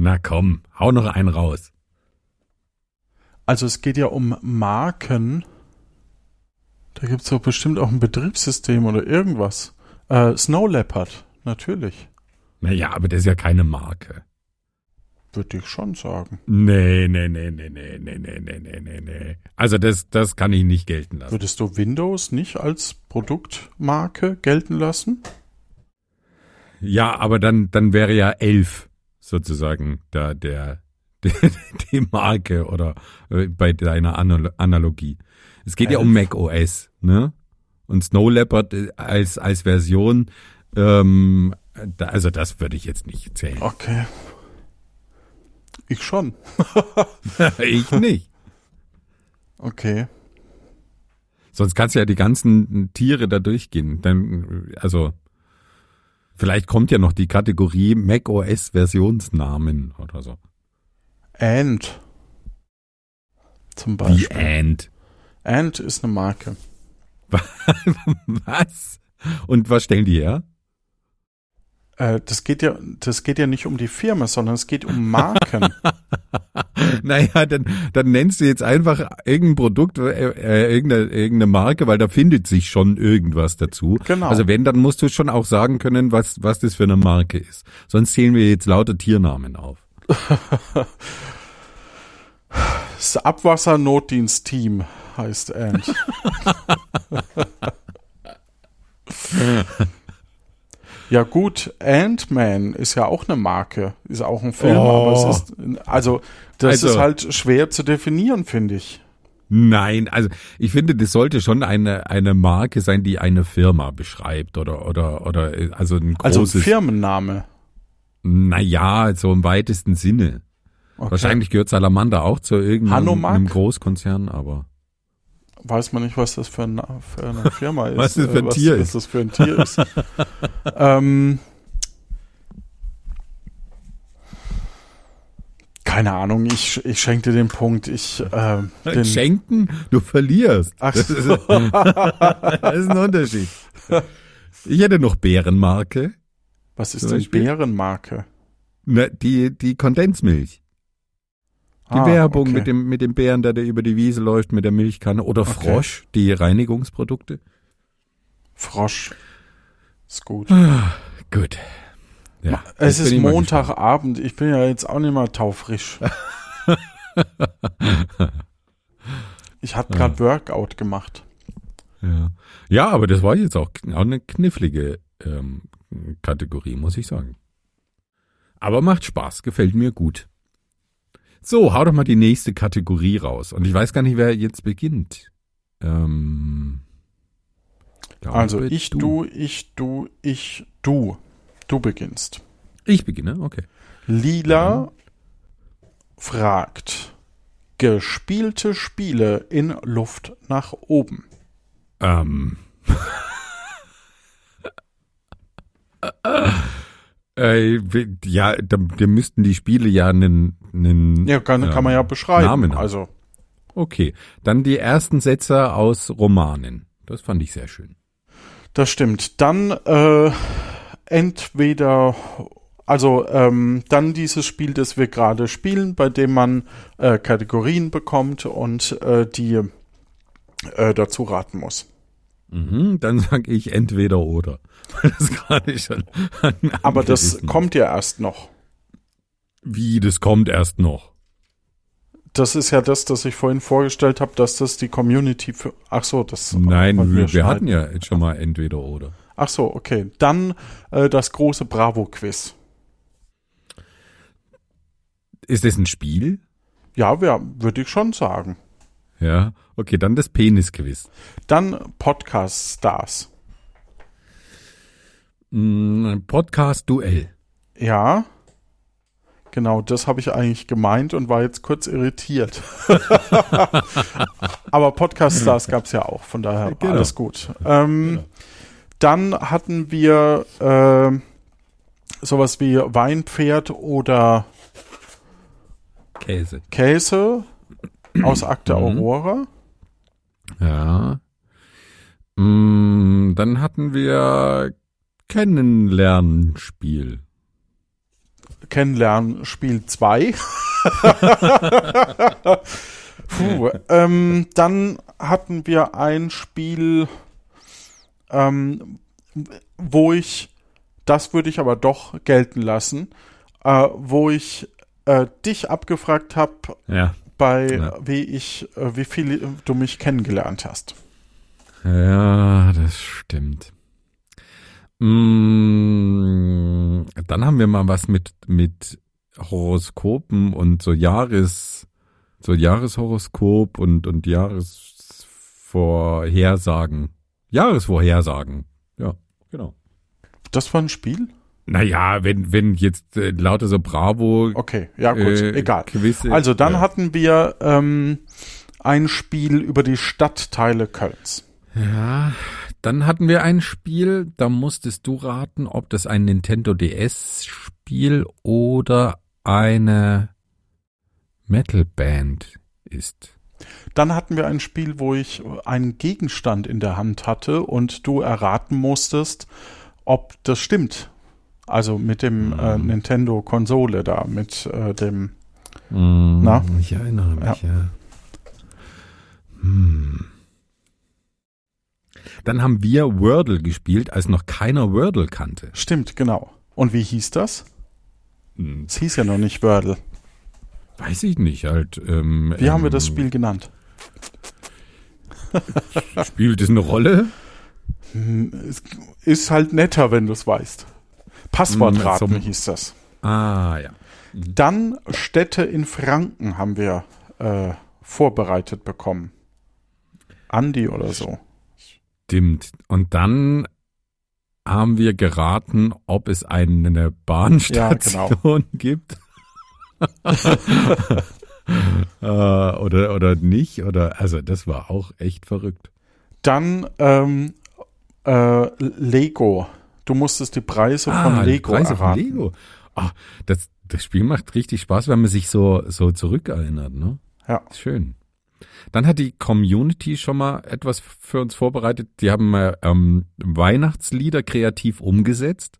Na komm, hau noch einen raus. Also es geht ja um Marken. Da gibt's doch bestimmt auch ein Betriebssystem oder irgendwas. Äh, Snow Leopard, natürlich. Naja, aber das ist ja keine Marke. Würde ich schon sagen. Nee, nee, nee, nee, nee, nee, nee, nee, nee, nee, nee. Also das, das kann ich nicht gelten lassen. Würdest du Windows nicht als Produktmarke gelten lassen? Ja, aber dann, dann wäre ja elf sozusagen da der, der die Marke oder äh, bei deiner Anal Analogie. Es geht ja um Mac OS, ne? Und Snow Leopard äh, als als Version, ähm, da, also das würde ich jetzt nicht zählen. Okay. Ich schon. ich nicht. Okay. Sonst kannst du ja die ganzen Tiere da durchgehen. Dann, also vielleicht kommt ja noch die Kategorie Mac OS Versionsnamen oder so. Ant. Zum Wie Beispiel. Ant. Ant ist eine Marke. Was? Und was stellen die her? Äh, das geht ja, das geht ja nicht um die Firma, sondern es geht um Marken. Naja, dann, dann nennst du jetzt einfach irgendein Produkt, äh, äh, irgendeine, irgendeine Marke, weil da findet sich schon irgendwas dazu. Genau. Also wenn, dann musst du schon auch sagen können, was, was das für eine Marke ist. Sonst zählen wir jetzt lauter Tiernamen auf. Das Abwassernotdienst-Team heißt Ant. ja gut, Ant-Man ist ja auch eine Marke, ist auch ein Film, Oh. aber es ist, also das Also- ist halt schwer zu definieren, finde ich. Nein, also ich finde, das sollte schon eine, eine Marke sein, die eine Firma beschreibt oder, oder, oder, also ein Also großes. Firmenname. Naja, so im weitesten Sinne. Okay. Wahrscheinlich gehört Salamander auch zu irgendeinem Großkonzern, aber. Weiß man nicht, was das für, ein, für eine Firma ist. Was das für ein äh, was, Tier was ist. das für ein Tier ist. ähm, keine Ahnung, ich, ich schenke dir den Punkt. Ich, äh, den, Schenken, du verlierst. Ach das, so. ist, das ist ein Unterschied. Ich hätte noch Bärenmarke. was ist denn? Bärenmarke? Na, die, die Kondensmilch. Die Ah, Werbung okay. mit dem, mit dem Bären, der, der über die Wiese läuft, mit der Milchkanne. Oder Okay. Frosch, die Reinigungsprodukte. Frosch. Ist gut. Gut. Ja, Es ist Montagabend. Ich bin ja jetzt auch nicht mal taufrisch. ich habe gerade Workout gemacht. Ja. ja, aber das war jetzt auch, auch eine knifflige ähm, Kategorie, muss ich sagen. Aber macht Spaß, gefällt mir gut. So, hau doch mal die nächste Kategorie raus. Und ich weiß gar nicht, wer jetzt beginnt. Ähm, Also ich, du, ich, du, ich, du. Du beginnst. Ich beginne, okay. Lila fragt. Gespielte Spiele in Luft nach oben. Ähm. äh, ja, da, da müssten die Spiele ja einen, einen Ja, kann, kann man ja beschreiben. Namen haben. also, Okay, dann die ersten Sätze aus Romanen. Das fand ich sehr schön. das stimmt. Dann äh, entweder, also ähm, dann dieses Spiel, das wir gerade spielen, bei dem man äh, Kategorien bekommt und äh, die äh, dazu raten muss. Mhm, dann sage ich entweder oder. Weil das gerade schon. Aber das kommt ja erst noch. Wie, das kommt erst noch. Das ist ja das, das ich vorhin vorgestellt habe, dass das die Community für. Ach so, das. Nein, wir, wir hatten ja jetzt schon mal entweder oder. Ach so, okay. Dann äh, das große Bravo-Quiz. Ist das ein Spiel? Ja, ja, würde ich schon sagen. Ja. Okay, dann das Penis-Quiz. Dann Podcast-Stars. Podcast-Duell. Ja. Genau, das habe ich eigentlich gemeint und war jetzt kurz irritiert. Aber Podcast-Stars gab es ja auch, von daher Genau. alles gut. Ähm, Dann hatten wir äh, sowas wie Weinpferd oder Käse. Käse aus Akte Mhm. Aurora. Ja. Mm, dann hatten wir Kennenlernspiel. Kennenlernen Spiel 2. Puh, ähm, dann hatten wir ein Spiel, ähm, wo ich, das würde ich aber doch gelten lassen, äh, wo ich äh, dich abgefragt habe, Ja. bei Ja. wie ich, äh, wie viel du mich kennengelernt hast. Ja, das stimmt. Mm, dann haben wir mal was mit, mit Horoskopen und so Jahres, so Jahreshoroskop und, und Jahresvorhersagen. Jahresvorhersagen. Ja, genau. Das war ein Spiel? Naja, wenn, wenn jetzt äh, lauter so Bravo Okay, ja gut, äh, egal. Quizze, Also dann ja. hatten wir ähm, ein Spiel über die Stadtteile Kölns. Ja, dann hatten wir ein Spiel, da musstest du raten, ob das ein Nintendo DS Spiel oder eine Metalband ist. Dann hatten wir ein Spiel, wo ich einen Gegenstand in der Hand hatte und du erraten musstest, ob das stimmt. Also mit dem Mhm. äh, Nintendo Konsole da, mit äh, dem Mm, Na? Ich erinnere mich, ja. Hm. Dann haben wir Wordle gespielt, als noch keiner Wordle kannte. Stimmt, genau. Und wie hieß das? Hm, Es hieß ja noch nicht Wordle. Weiß ich nicht, halt. Ähm, Wie haben wir das ähm, Spiel genannt? Spielt es eine Rolle? Hm, Es ist halt netter, wenn du es weißt. Passwortraten Hm, hieß das. Ah, ja. Dann Städte in Franken haben wir äh, vorbereitet bekommen. Andi oder so. Stimmt. Und dann haben wir geraten, ob es eine Bahnstation Ja, genau. gibt. äh, oder, oder nicht. Oder, also das war auch echt verrückt. Dann ähm, äh, Lego. Du musstest die Preise von die Lego Ah, Preise von erraten. Lego. Ah, das, das Spiel macht richtig Spaß, wenn man sich so, so zurückerinnert, ne? Ja. Schön. Dann hat die Community schon mal etwas für uns vorbereitet. Die haben äh, ähm, Weihnachtslieder kreativ umgesetzt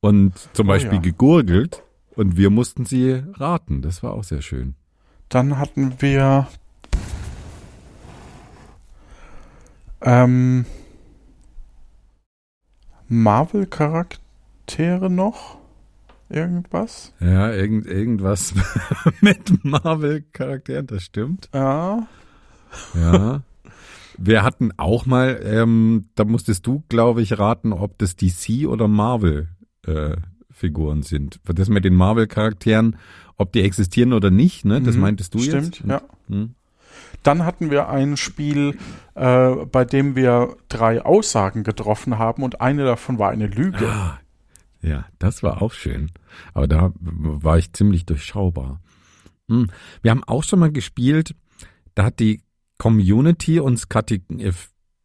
und zum Oh Beispiel ja. gegurgelt und wir mussten sie raten. Das war auch sehr schön. Dann hatten wir ähm, Marvel-Charaktere noch? Irgendwas? Ja, irgend, irgendwas mit Marvel-Charakteren, das stimmt. Ja. Ja. Wir hatten auch mal, ähm, da musstest du, glaube ich, raten, ob das DC oder Marvel äh, Figuren sind. Das mit den Marvel-Charakteren, ob die existieren oder nicht, ne? Das Mhm, meintest du Stimmt, jetzt? ja. Hm. Dann hatten wir ein Spiel, äh, bei dem wir drei Aussagen getroffen haben und eine davon war eine Lüge. Ah, ja, das war auch schön. Aber da war ich ziemlich durchschaubar. Hm. Wir haben auch schon mal gespielt, da hat die Community uns Kate äh,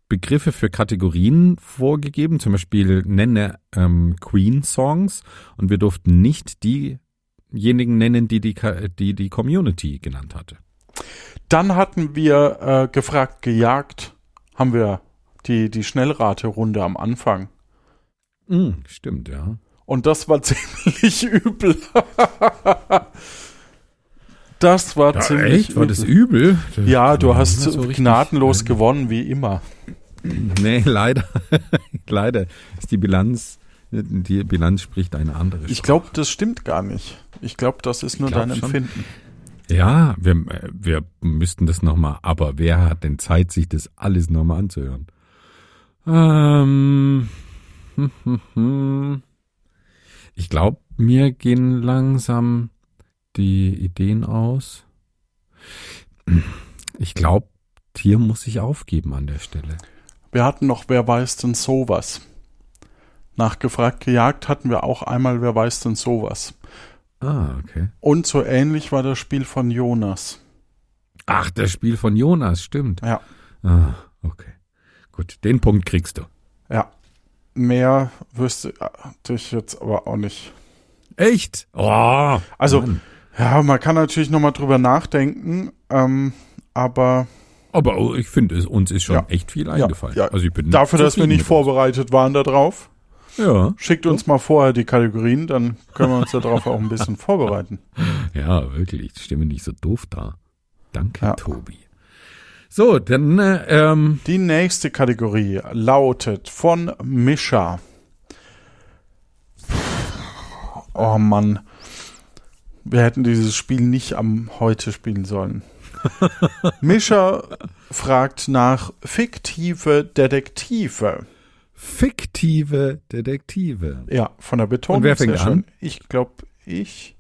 Begriffe für Kategorien vorgegeben, zum Beispiel nenne ähm, Queen-Songs und wir durften nicht diejenigen nennen, die die, die die Community genannt hatte. Dann hatten wir äh, gefragt, gejagt, haben wir die, die Schnellrate-Runde am Anfang. Hm, stimmt, ja. Und das war ziemlich übel. das war ziemlich War das übel? Ja, du hast so richtig- gnadenlos gewonnen, wie immer. Nee, leider. leider ist die Bilanz, die Bilanz spricht eine andere. Ich Sprache. glaube, das stimmt gar nicht. Ich glaube, das ist nur dein schon. Empfinden. Ja, wir, wir müssten das nochmal, aber wer hat denn Zeit, sich das alles nochmal anzuhören? Ähm, hm, hm, hm. Ich glaube, mir gehen langsam die Ideen aus. Ich glaube, hier muss ich aufgeben an der Stelle. Wir hatten noch Wer weiß denn sowas? Nachgefragt, gejagt hatten wir auch einmal Wer weiß denn sowas? Ah, okay. Und so ähnlich war das Spiel von Jonas. Ach, das Spiel von Jonas, stimmt. Ja, Ah, okay. Gut, den Punkt kriegst du. ja. Mehr wüsste ich jetzt aber auch nicht. Echt? Oh, Also, Mann. ja, man kann natürlich nochmal drüber nachdenken, ähm, aber Aber ich finde, es uns ist schon Ja. echt viel Ja, eingefallen. ja. Also ich bin dafür, dass wir nicht vorbereitet waren darauf, Ja, schickt uns mal vorher die Kategorien, dann können wir uns darauf auch ein bisschen vorbereiten. ja, wirklich. Ich stimme nicht so doof da. Danke, Ja. Tobi. So, dann äh, ähm, Die nächste Kategorie lautet von Mischa. Oh Mann. Wir hätten dieses Spiel nicht am heute spielen sollen. Mischa fragt nach fiktive Detektive. fiktive Detektive. Ja, von der Betonung Und wer fängt an? Ich glaube, ich.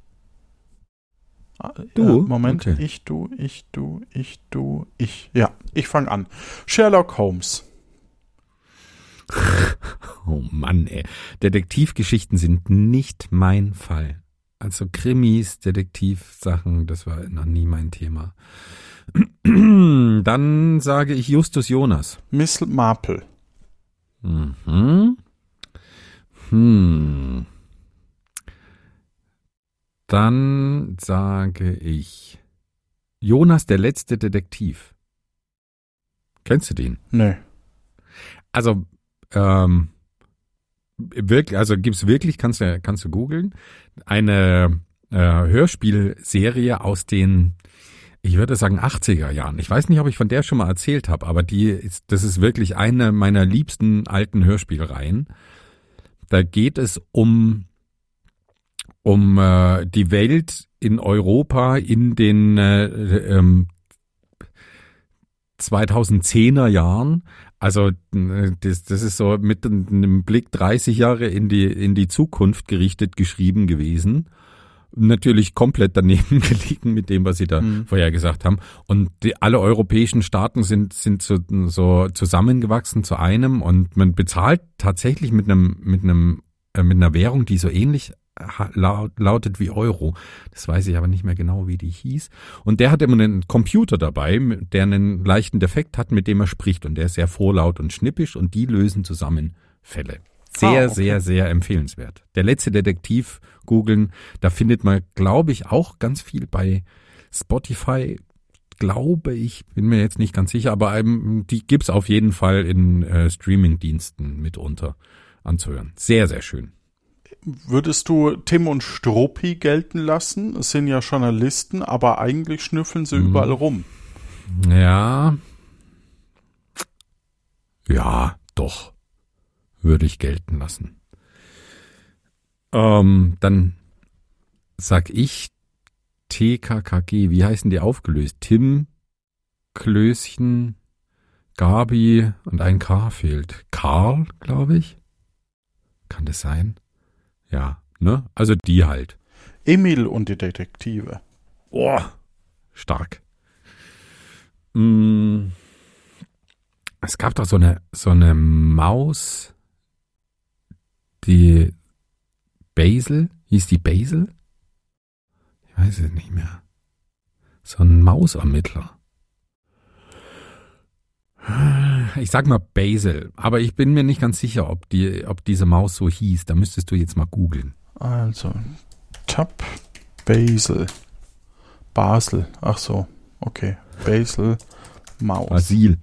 Du? Äh, Moment, Okay. ich, du, ich, du, ich, du, ich. Ja, ich fange an. Sherlock Holmes. Oh Mann, ey. Detektivgeschichten sind nicht mein Fall. Also Krimis, Detektivsachen, das war noch nie mein Thema. Dann sage ich Justus Jonas. Miss Marple. Mhm. Hm. Dann sage ich Jonas, der letzte Detektiv. Kennst du den? Nö. Also, ähm, wirklich, also gibt's wirklich, kannst du, kannst du googeln, eine äh, Hörspielserie aus den, ich würde sagen, 80er Jahren. Ich weiß nicht, ob ich von der schon mal erzählt habe, aber die ist, das ist wirklich eine meiner liebsten alten Hörspielreihen. Da geht es um um äh, die Welt in Europa in den äh, ähm, 2010er Jahren. Also äh, das, das ist so mit einem Blick 30 Jahre in die in die Zukunft gerichtet geschrieben gewesen. natürlich komplett daneben gelegen mit dem, was sie da mhm. vorher gesagt haben. Und die, alle europäischen Staaten sind, sind so, so zusammengewachsen zu einem und man bezahlt tatsächlich mit einem, mit einem, äh, mit einer Währung, die so ähnlich lautet wie Euro. Das weiß ich aber nicht mehr genau, wie die hieß. Und der hat immer einen Computer dabei, der einen leichten Defekt hat, mit dem er spricht. Und der ist sehr vorlaut und schnippisch und die lösen zusammen Fälle. Sehr, ah, okay. sehr, sehr empfehlenswert. Der letzte Detektiv googeln, da findet man, glaube ich, auch ganz viel bei Spotify, glaube ich, bin mir jetzt nicht ganz sicher, aber ähm, die gibt's auf jeden Fall in äh, Streaming-Diensten mitunter anzuhören. Sehr, sehr schön. Würdest du Tim und Struppi gelten lassen? Es sind ja Journalisten, aber eigentlich schnüffeln sie mhm. überall rum. Ja. Ja, doch. Würde ich gelten lassen. Ähm, dann sag ich TKKG. Wie heißen die aufgelöst? Tim, Klößchen, Gabi und ein K fehlt. Karl, glaube ich. Kann das sein? Ja, ne? Also die halt. Emil und die Detektive. Boah, stark. Mm, es gab doch so eine, so eine Maus, die Basil, hieß die Basil? Ich weiß es nicht mehr. So ein Mausermittler. Ich sag mal Basil, aber ich bin mir nicht ganz sicher, ob, die, ob diese Maus so hieß. Da müsstest du jetzt mal googeln. Also, Tab Basil. Basel. Ach so, okay. Basil Maus. Basil.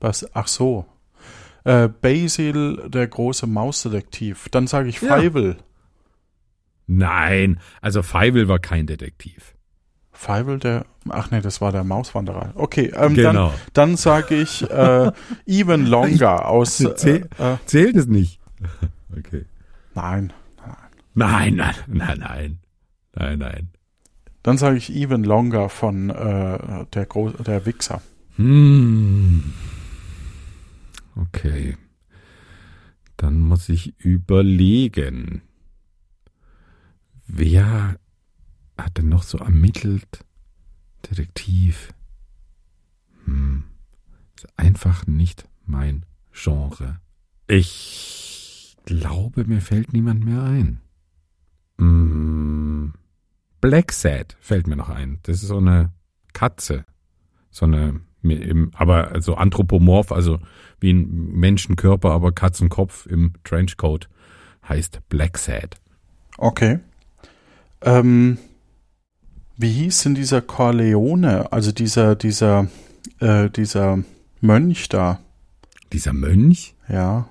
Bas Ach so. Äh, Basil, der große Mausdetektiv. Dann sage ich Feivel. Ja. Nein, also Feivel war kein Detektiv. Feivel, der, ach nee, das war der Mauswanderer. Okay, ähm, genau. dann, dann sage ich äh, Even Longer aus. Zähl, äh, zählt es nicht. Okay. Nein, nein. Nein, nein, nein, nein. Nein, nein. Dann sage ich Even Longer von äh, der, Gro der Wichser. Hm. Okay. Dann muss ich überlegen. Wer hat denn noch so ermittelt? Detektiv. Hm. Ist einfach nicht mein Genre. Ich glaube, mir fällt niemand mehr ein. Hm. Black Sad fällt mir noch ein. Das ist so eine Katze. So eine, aber so anthropomorph, also wie ein Menschenkörper, aber Katzenkopf im Trenchcoat heißt Black Sad. Okay. Ähm, wie hieß denn dieser Corleone, also dieser, dieser, äh, dieser Mönch da? Dieser Mönch? Ja.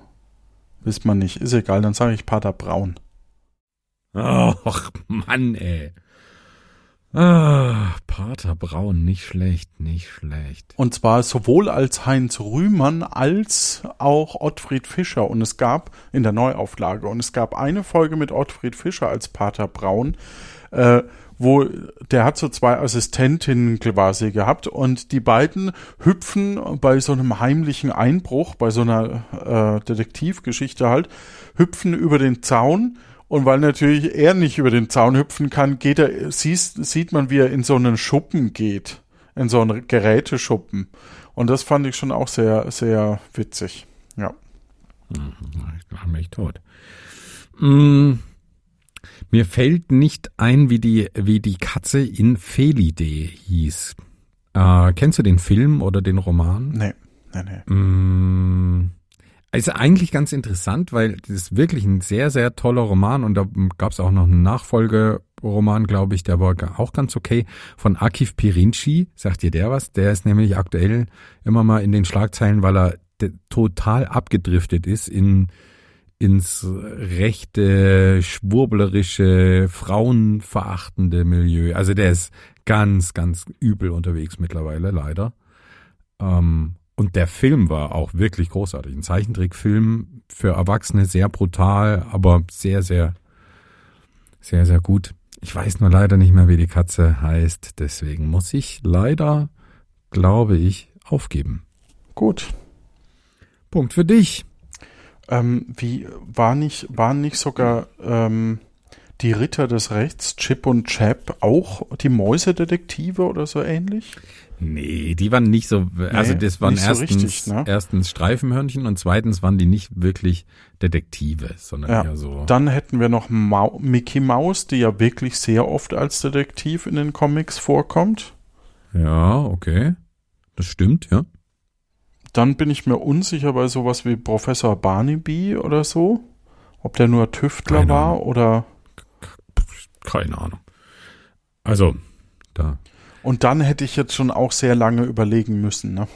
Wisst man nicht. Ist egal, dann sage ich Pater Braun. Ach, Mann, ey. Ah, Pater Braun, nicht schlecht, nicht schlecht. Und zwar sowohl als Heinz Rühmann als auch Ottfried Fischer. Und es gab in der Neuauflage, und es gab eine Folge mit Ottfried Fischer als Pater Braun, äh, wo der hat so zwei Assistentinnen quasi gehabt und die beiden hüpfen bei so einem heimlichen Einbruch, bei so einer äh, Detektivgeschichte halt, hüpfen über den Zaun und weil natürlich er nicht über den Zaun hüpfen kann, geht er, siehst, sieht man, wie er in so einen Schuppen geht, in so einen Geräteschuppen. Und das fand ich schon auch sehr, sehr witzig. Ja. Mhm, ich mache mich tot. Mm, mir fällt nicht ein, wie die, wie die Katze in Felide hieß. Äh, kennst du den Film oder den Roman? Nee, nee, nee. Mm, ist eigentlich ganz interessant, weil das ist wirklich ein sehr, sehr toller Roman und da gab es auch noch einen Nachfolgeroman, glaube ich, der war auch ganz okay, von Akif Pirinci. Sagt dir der was? Der ist nämlich aktuell immer mal in den Schlagzeilen, weil er total abgedriftet ist in ins rechte, schwurblerische, frauenverachtende Milieu. Also der ist ganz, ganz übel unterwegs mittlerweile, leider. Ähm, und der Film war auch wirklich großartig. Ein Zeichentrickfilm für Erwachsene, sehr brutal, aber sehr, sehr, sehr, sehr gut. Ich weiß nur leider nicht mehr, wie die Katze heißt. Deswegen muss ich leider, glaube ich, aufgeben. Gut. Punkt für dich. Ähm, wie war nicht, war nicht sogar ähm, Die Ritter des Rechts, Chip und Chap, auch die Mäusedetektive oder so ähnlich? Nee, die waren nicht so, also Nee, das waren nicht so erstens, richtig, ne? erstens Streifenhörnchen und zweitens waren die nicht wirklich Detektive, sondern Ja, eher so. Dann hätten wir noch Mau Mickey Mouse, die ja wirklich sehr oft als Detektiv in den Comics vorkommt. Ja, okay. Das stimmt, ja. Dann bin ich mir unsicher bei sowas wie Professor Barnaby oder so. Ob der nur Tüftler Keine war Ahnung. oder. Keine Ahnung. Also, da, Und dann hätte ich jetzt schon auch sehr lange überlegen müssen. Ne?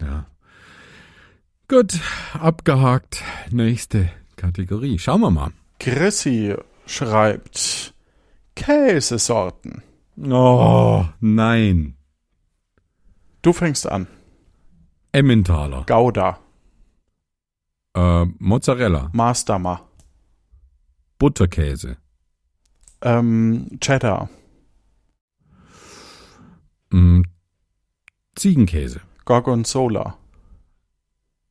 ja. Gut, abgehakt. Nächste Kategorie. Schauen wir mal. Chrissy schreibt Käsesorten. Oh, nein. Du fängst an. Emmentaler. Gouda, Äh, Mozzarella. Masterma, Butterkäse. ähm, Cheddar, Mm, Ziegenkäse. Gorgonzola,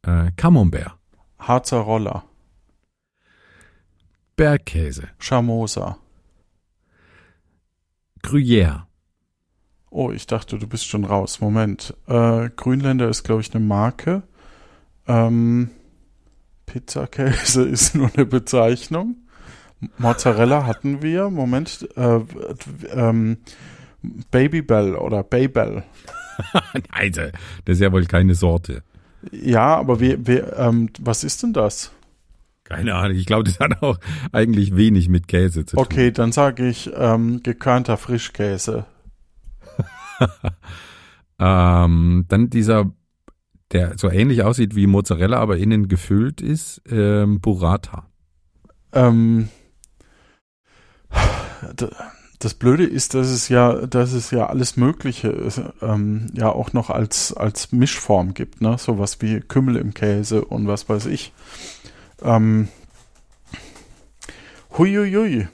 Äh, Camembert. Harzer Roller, Bergkäse. Schamosa. Gruyère. Oh, ich dachte, du bist schon raus. Moment. Äh, Grünländer ist, glaube ich, eine Marke. Ähm, Pizzakäse ist nur eine Bezeichnung. Mozzarella hatten wir. Moment. Äh, ähm, Babybel oder Baybel. Also, das ist ja wohl keine Sorte. Ja, aber wir, wir, ähm, was ist denn das? Keine Ahnung. Ich glaube, das hat auch eigentlich wenig mit Käse zu tun. Okay, dann sage ich ähm, gekörnter Frischkäse. Ähm, dann dieser, der so ähnlich aussieht wie Mozzarella, aber innen gefüllt ist, ähm, Burrata. Ähm, das Blöde ist, dass es ja, dass es ja alles Mögliche ist, ähm, ja auch noch als, als Mischform gibt, ne? Sowas wie Kümmel im Käse und was weiß ich. Ähm, huiuiui.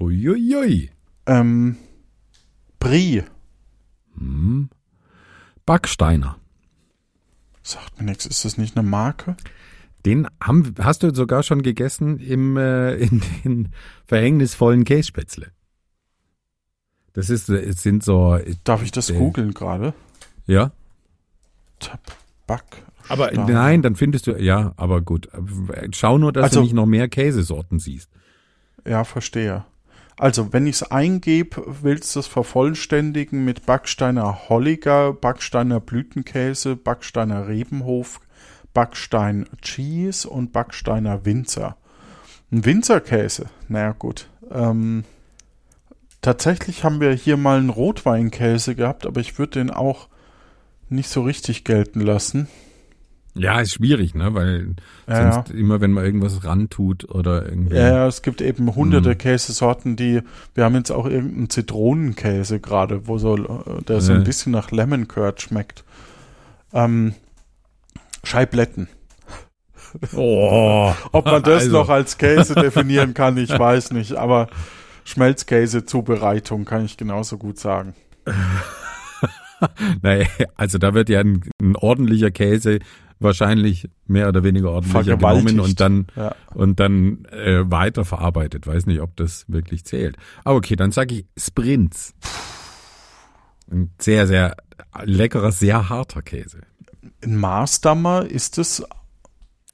Uiuiui. Ähm, Brie. Hm. Backsteiner. Sagt mir nichts. Ist das nicht eine Marke? Den haben, hast du sogar schon gegessen im, äh, in den verhängnisvollen Kässpätzle. Das ist, es sind so, Darf ich das Äh, googeln gerade? ja. Tabak. Aber nein, dann findest du, ja, aber gut. Schau nur, dass Also- du nicht noch mehr Käsesorten siehst. Ja, verstehe. Also, wenn ich es eingebe, willst du es vervollständigen mit Backsteiner Holliger, Backsteiner Blütenkäse, Backsteiner Rebenhof, Backstein Cheese und Backsteiner Winzer. Ein Winzerkäse, naja gut. Ähm, tatsächlich haben wir hier mal einen Rotweinkäse gehabt, aber ich würde den auch nicht so richtig gelten lassen. Ja, ist schwierig, ne, weil Ja, sonst immer, wenn man irgendwas rantut oder irgendwie. Ja, ja, es gibt eben hunderte Mhm. Käsesorten, die, wir haben jetzt auch irgendeinen Zitronenkäse gerade, wo so, äh, der so Ja. ein bisschen nach Lemon Curd schmeckt. Ähm, Scheibletten. Oh, Ob man das Also. noch als Käse definieren kann, ich weiß nicht, aber Schmelzkäse-Zubereitung kann ich genauso gut sagen. naja, also da wird ja ein, ein ordentlicher Käse wahrscheinlich mehr oder weniger ordentlicher Vergewaltigt. genommen und dann Ja. und dann äh, weiterverarbeitet. Weiß nicht, ob das wirklich zählt. Aber okay, dann sage ich Sprints. Ein sehr, sehr leckerer, sehr harter Käse. In Maßdammer ist es,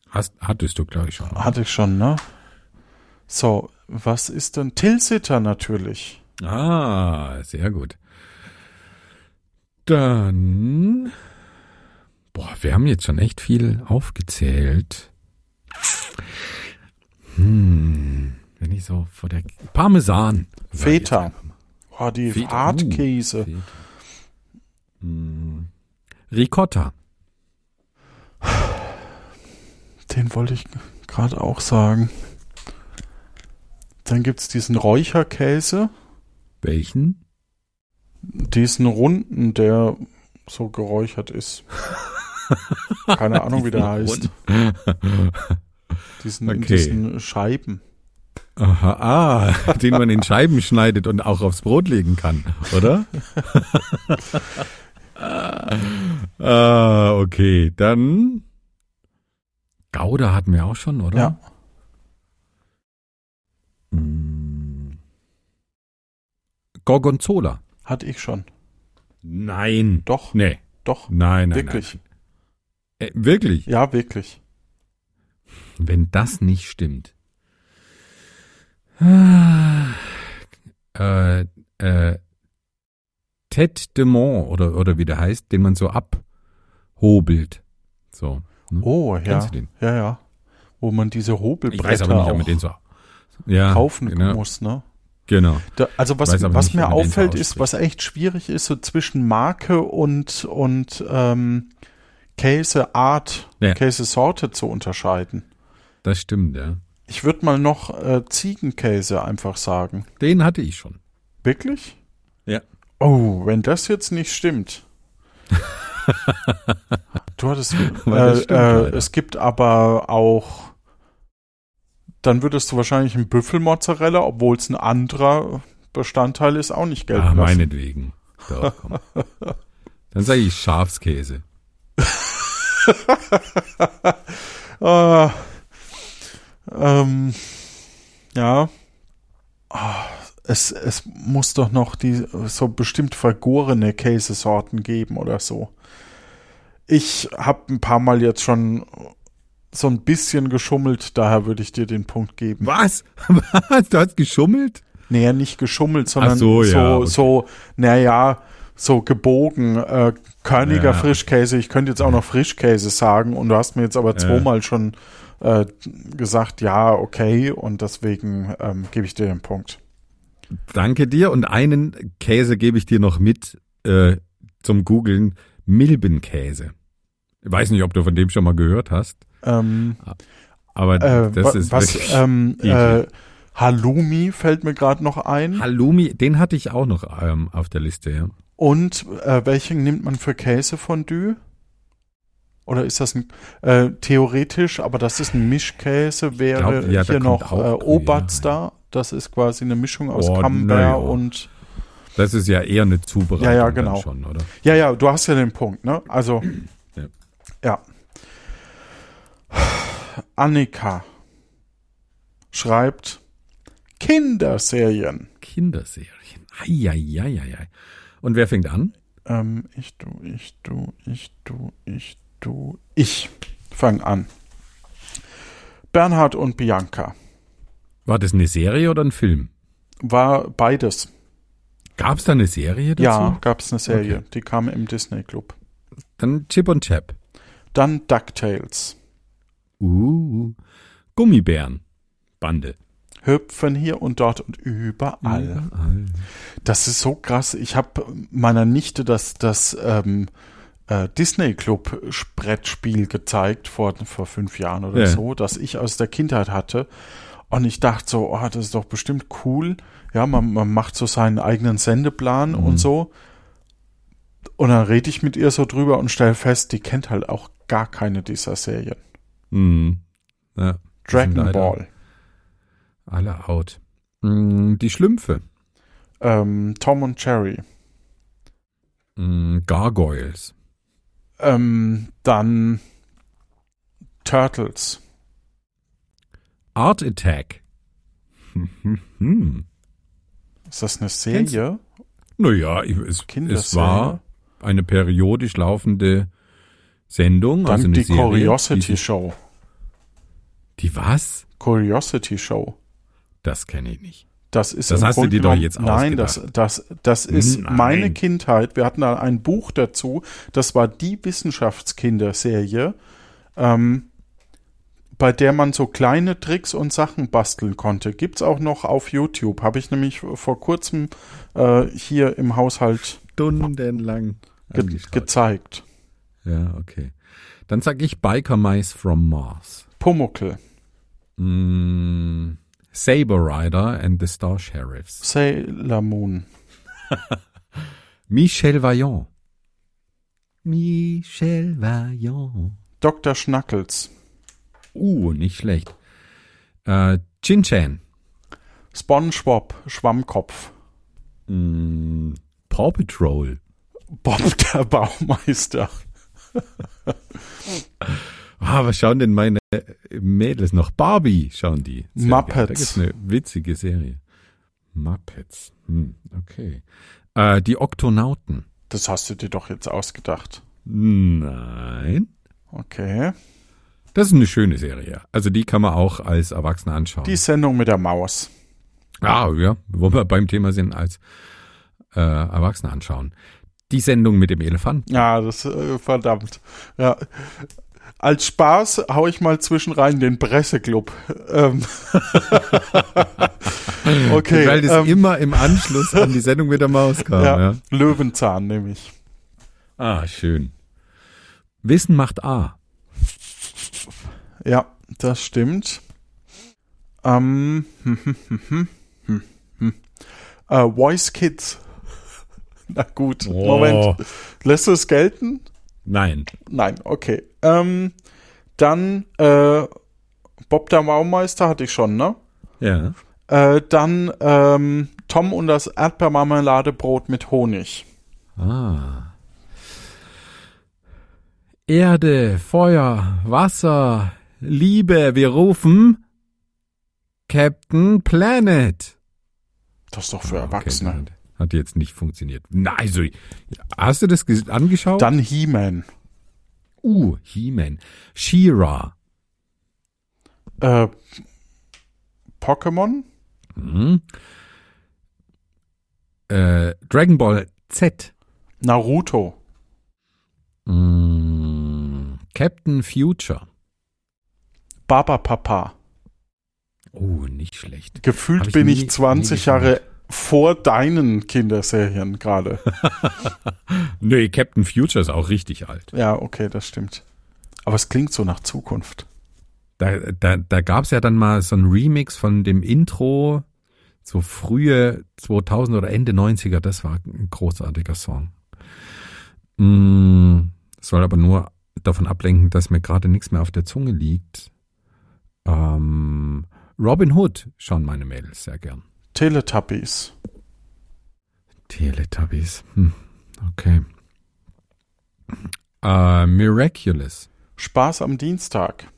Hast, hattest du, glaube ich, schon. hatte ich schon, ne? So, was ist denn Tilsiter natürlich? Ah, sehr gut. Dann. Boah, wir haben jetzt schon echt viel aufgezählt. Hm, wenn ich so vor der Parmesan. Feta. mal. Oh, die Feta. Hartkäse. Feta. Hm. Ricotta. Den wollte ich gerade auch sagen. Dann gibt's diesen Räucherkäse, Welchen? diesen runden, der so geräuchert ist. Keine Ahnung, wie der heißt. Diesen, Okay. diesen Scheiben. Aha, ah, den man in Scheiben schneidet und auch aufs Brot legen kann, oder? ah, okay, dann Gouda hatten wir auch schon, oder? Ja. Mm. Gorgonzola. Hatte ich schon. Nein. Doch, Nee. doch. Nein, nein, wirklich. nein. Äh, wirklich? Ja, wirklich. Wenn das nicht stimmt. Äh, äh, Tête de Mont oder, oder wie der heißt, den man so abhobelt. So. ne? Oh, ja. Kennst du den? Ja, ja. Wo man diese Ich Hobelbretter weiß aber nicht, ob auch man den so. Ja, kaufen genau. muss, ne? genau. Da, also was, was nicht, mir auffällt, ist, was echt schwierig ist, so zwischen Marke und, und ähm, Käseart, Ja. Käsesorte zu unterscheiden. Das stimmt, ja. Ich würde mal noch äh, Ziegenkäse einfach sagen. Den hatte ich schon. Wirklich? Ja. Oh, wenn das jetzt nicht stimmt. du hattest. Äh, stimmt äh, es gibt aber auch. Dann würdest du wahrscheinlich ein Büffelmozzarella, obwohl es ein anderer Bestandteil ist, auch nicht gelten Ah, lassen. meinetwegen. Doch. Dann sage ich Schafskäse. Ah, ähm, ja. Ah, es, es muss doch noch die so bestimmt vergorene Käsesorten geben oder so. Ich habe ein paar Mal jetzt schon so ein bisschen geschummelt, daher würde ich dir den Punkt geben. Was? Was? Du hast geschummelt? Nee, nicht geschummelt, sondern Ach so, so, ja, okay. so, naja, so gebogen, äh, körniger Ja. Frischkäse. Ich könnte jetzt auch noch Frischkäse sagen und du hast mir jetzt aber zweimal schon äh, gesagt, ja, okay, und deswegen ähm, gebe ich dir den Punkt. Danke dir. Und einen Käse gebe ich dir noch mit äh, zum Googeln. Milbenkäse. Ich weiß nicht, ob du von dem schon mal gehört hast, Ähm, aber äh, das ist was, wirklich ähm, äh, Halloumi fällt mir gerade noch ein. Halloumi, den hatte ich auch noch ähm, auf der Liste, ja. Und äh, welchen nimmt man für Käsefondue? Oder ist das ein äh, theoretisch, aber das ist ein Mischkäse, wäre glaub, ja, hier noch auch äh, Obatz da. Das ist quasi eine Mischung aus Oh, Camembert ja. und Das ist ja eher eine Zubereitung Ja, ja, genau. schon, oder? ja, ja, du hast ja den Punkt, ne? Also Ja. ja. Annika schreibt Kinderserien. Kinderserien. Eieieiei. Und wer fängt an? Ähm, ich, du, ich, du, ich, du, ich, du, ich. Fang an. Bernhard und Bianca. War das eine Serie oder ein Film? War beides. Gab es da eine Serie dazu? Ja, gab es eine Serie. Okay. Die kam im Disney Club. Dann Chip und Chap. Dann DuckTales. Uh, Gummibären. Bande. Hüpfen hier und dort und überall. Überall. Das ist so krass. Ich habe meiner Nichte das, das ähm, äh, Disney Club Brettspiel gezeigt vor, vor fünf Jahren oder Ja. so, das ich aus der Kindheit hatte. Und ich dachte so, oh, das ist doch bestimmt cool. Ja, man, man macht so seinen eigenen Sendeplan und so. Und dann rede ich mit ihr so drüber und stelle fest, die kennt halt auch gar keine dieser Serien. Mhm. Ja, Dragon Ball, Alle out. Mm, Die Schlümpfe. ähm, Tom und Jerry, Mm, Gargoyles. ähm, dann Turtles, Art Attack. Ist das eine Serie? Naja, es, es war eine periodisch laufende Sendung. Dann also eine die Serie, Curiosity die, Show. die was? Curiosity Show. Das kenne ich nicht. Das ist Das hast du Grunde dir doch jetzt Nein, das, das, das ist Nein. meine Kindheit. Wir hatten da ein Buch dazu. Das war die Wissenschaftskinderserie, ähm, bei der man so kleine Tricks und Sachen basteln konnte. Gibt's auch noch auf YouTube. Habe ich nämlich vor kurzem äh, hier im Haushalt Stundenlang ge gezeigt. Ja, okay. Dann sag ich Biker Mice from Mars. Pumuckl, Mm, Saber Rider and the Star Sheriffs. Sailor Moon, Michel Vaillant. Michel Vaillant. Dr. Schnackels, Uh, nicht schlecht. Äh, Chin Chan. SpongeBob, Schwammkopf, Mm, Paw Patrol. Bob der Baumeister. Ah, was schauen denn meine Mädels noch? Barbie schauen die. Sehr Muppets. gerne. Da gibt's eine witzige Serie. Muppets. Hm, okay. Äh, die Oktonauten. Das hast du dir doch jetzt ausgedacht. Nein. Okay. Das ist eine schöne Serie. Also die kann man auch als Erwachsener anschauen. Die Sendung mit der Maus. ah, ja, wo wir beim Thema sind, als äh, Erwachsener anschauen. Die Sendung mit dem Elefant. Ja, das äh, verdammt. Ja. Als Spaß hau ich mal zwischen rein den Presseclub. Ähm. okay. Weil das ähm, immer im Anschluss an die Sendung mit der Maus kam. ja, Ja. Löwenzahn nämlich. Ah, schön. Wissen macht A. Ja, das stimmt. Ähm, hm, hm, hm, hm. Äh, Voice Kids. Na gut, Oh. Moment. Lässt du es gelten? Nein. Nein, okay. Ähm, dann äh, Bob der Baumeister hatte ich schon, ne? Ja. Äh, dann ähm, Tom und das Erdbeermarmeladebrot mit Honig. Ah. Erde, Feuer, Wasser, Liebe, wir rufen Captain Planet. Das ist doch für Ah, okay, Erwachsene. Hat- jetzt nicht funktioniert. Na, also, hast du das ges- angeschaut? Dann He-Man. uh, He-Man. She-Ra. Äh, Pokémon? Mhm. Äh, Dragon Ball Z. Naruto. Mm, Captain Future. Baba Papa. Oh, nicht schlecht. Gefühlt bin nie- ich 20 nie Jahre vor deinen Kinderserien gerade. Nee, Captain Future ist auch richtig alt. ja, okay, das stimmt. Aber es klingt so nach Zukunft. Da, da, da gab es ja dann mal so ein Remix von dem Intro, so frühe 2000 oder Ende 90er, das war ein großartiger Song. Mm, soll aber nur davon ablenken, dass mir gerade nichts mehr auf der Zunge liegt. Ähm, Robin Hood schauen meine Mädels sehr gern. Teletubbies. Teletubbies. Hm, okay. Äh, Miraculous. Spaß am Dienstag.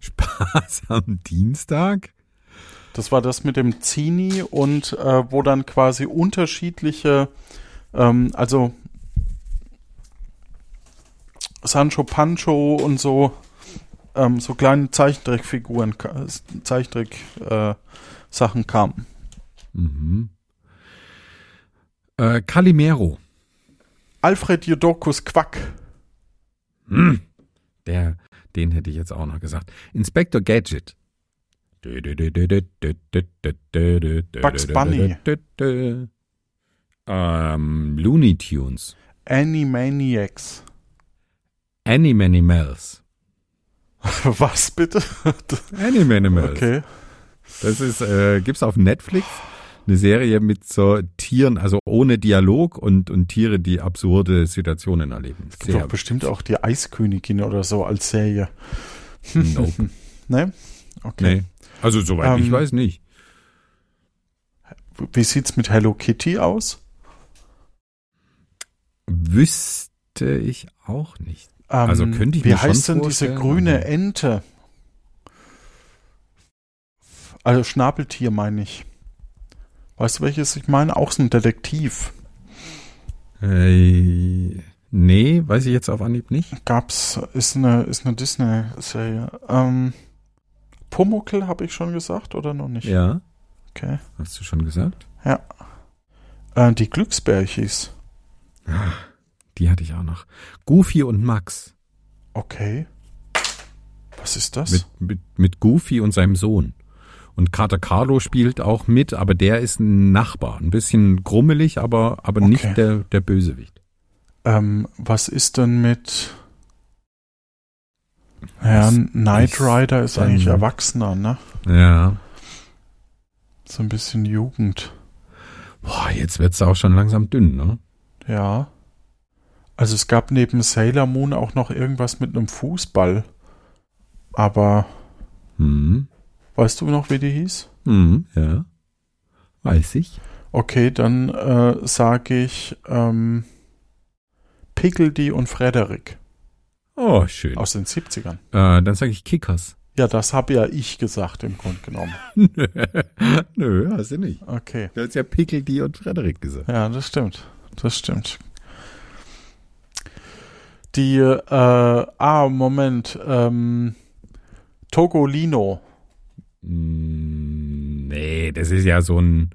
Spaß am Dienstag? Das war das mit dem Zini und äh, wo dann quasi unterschiedliche, ähm, also Sancho Pancho und so, ähm, so kleine Zeichentrickfiguren, Zeichentrick äh, Sachen kamen. Mhm. Äh, Calimero. Alfred Jodokus Quack. Hm. Der, den hätte ich jetzt auch noch gesagt. Inspector Gadget. Bugs Bunny. Ähm, Looney Tunes. Animaniacs. Animanimals. Was bitte? Animanimals. okay. Das ist, äh, gibt's auf Netflix eine Serie mit so Tieren, also ohne Dialog und, und Tiere, die absurde Situationen erleben. Es gibt doch bestimmt auch die Eiskönigin oder so als Serie. Nope. Ne? Okay. Nee. Also soweit ich Ähm, weiß nicht. Wie sieht's mit Hello Kitty aus? Wüsste ich auch nicht. Ähm, Also könnte ich Wie heißt denn diese grüne Ente? Also Schnabeltier meine ich. Weißt du, welches ich meine? Auch so ein Detektiv. Äh, nee, weiß ich jetzt auf Anhieb nicht. Gab's, ist eine, ist eine Disney-Serie. Ähm, Pumuckl habe ich schon gesagt oder noch nicht? Ja. Okay. Hast du schon gesagt? Äh, die Glücksbärchis. Die hatte ich auch noch. Goofy und Max. Okay. Was ist das? Mit, mit, mit Goofy und seinem Sohn. Und Kater Carlo spielt auch mit, aber der ist ein Nachbar. Ein bisschen grummelig, aber, aber Okay. nicht der, der Bösewicht. Ähm, was ist denn mit. Ja, Knight Rider ist eigentlich Erwachsener, ne? Ja. So ein bisschen Jugend. Boah, jetzt wird's auch schon langsam dünn, ne? Ja. Also es gab neben Sailor Moon auch noch irgendwas mit einem Fußball. Aber Hm. Weißt du noch, wie die hieß? Hm, ja. Weiß ich. Okay, dann äh, sage ich ähm, Piggledy und Frederik Oh, schön. aus den 70ern. Äh, dann sage ich Kickers. Ja, das habe ja ich gesagt im Grunde genommen. Nö, hast du nicht. Okay. Du hast ja Pickledy und Frederik gesagt. Ja, das stimmt. Das stimmt. Die, äh, ah, Moment, ähm, Togolino. Mm, Nee, das ist ja so ein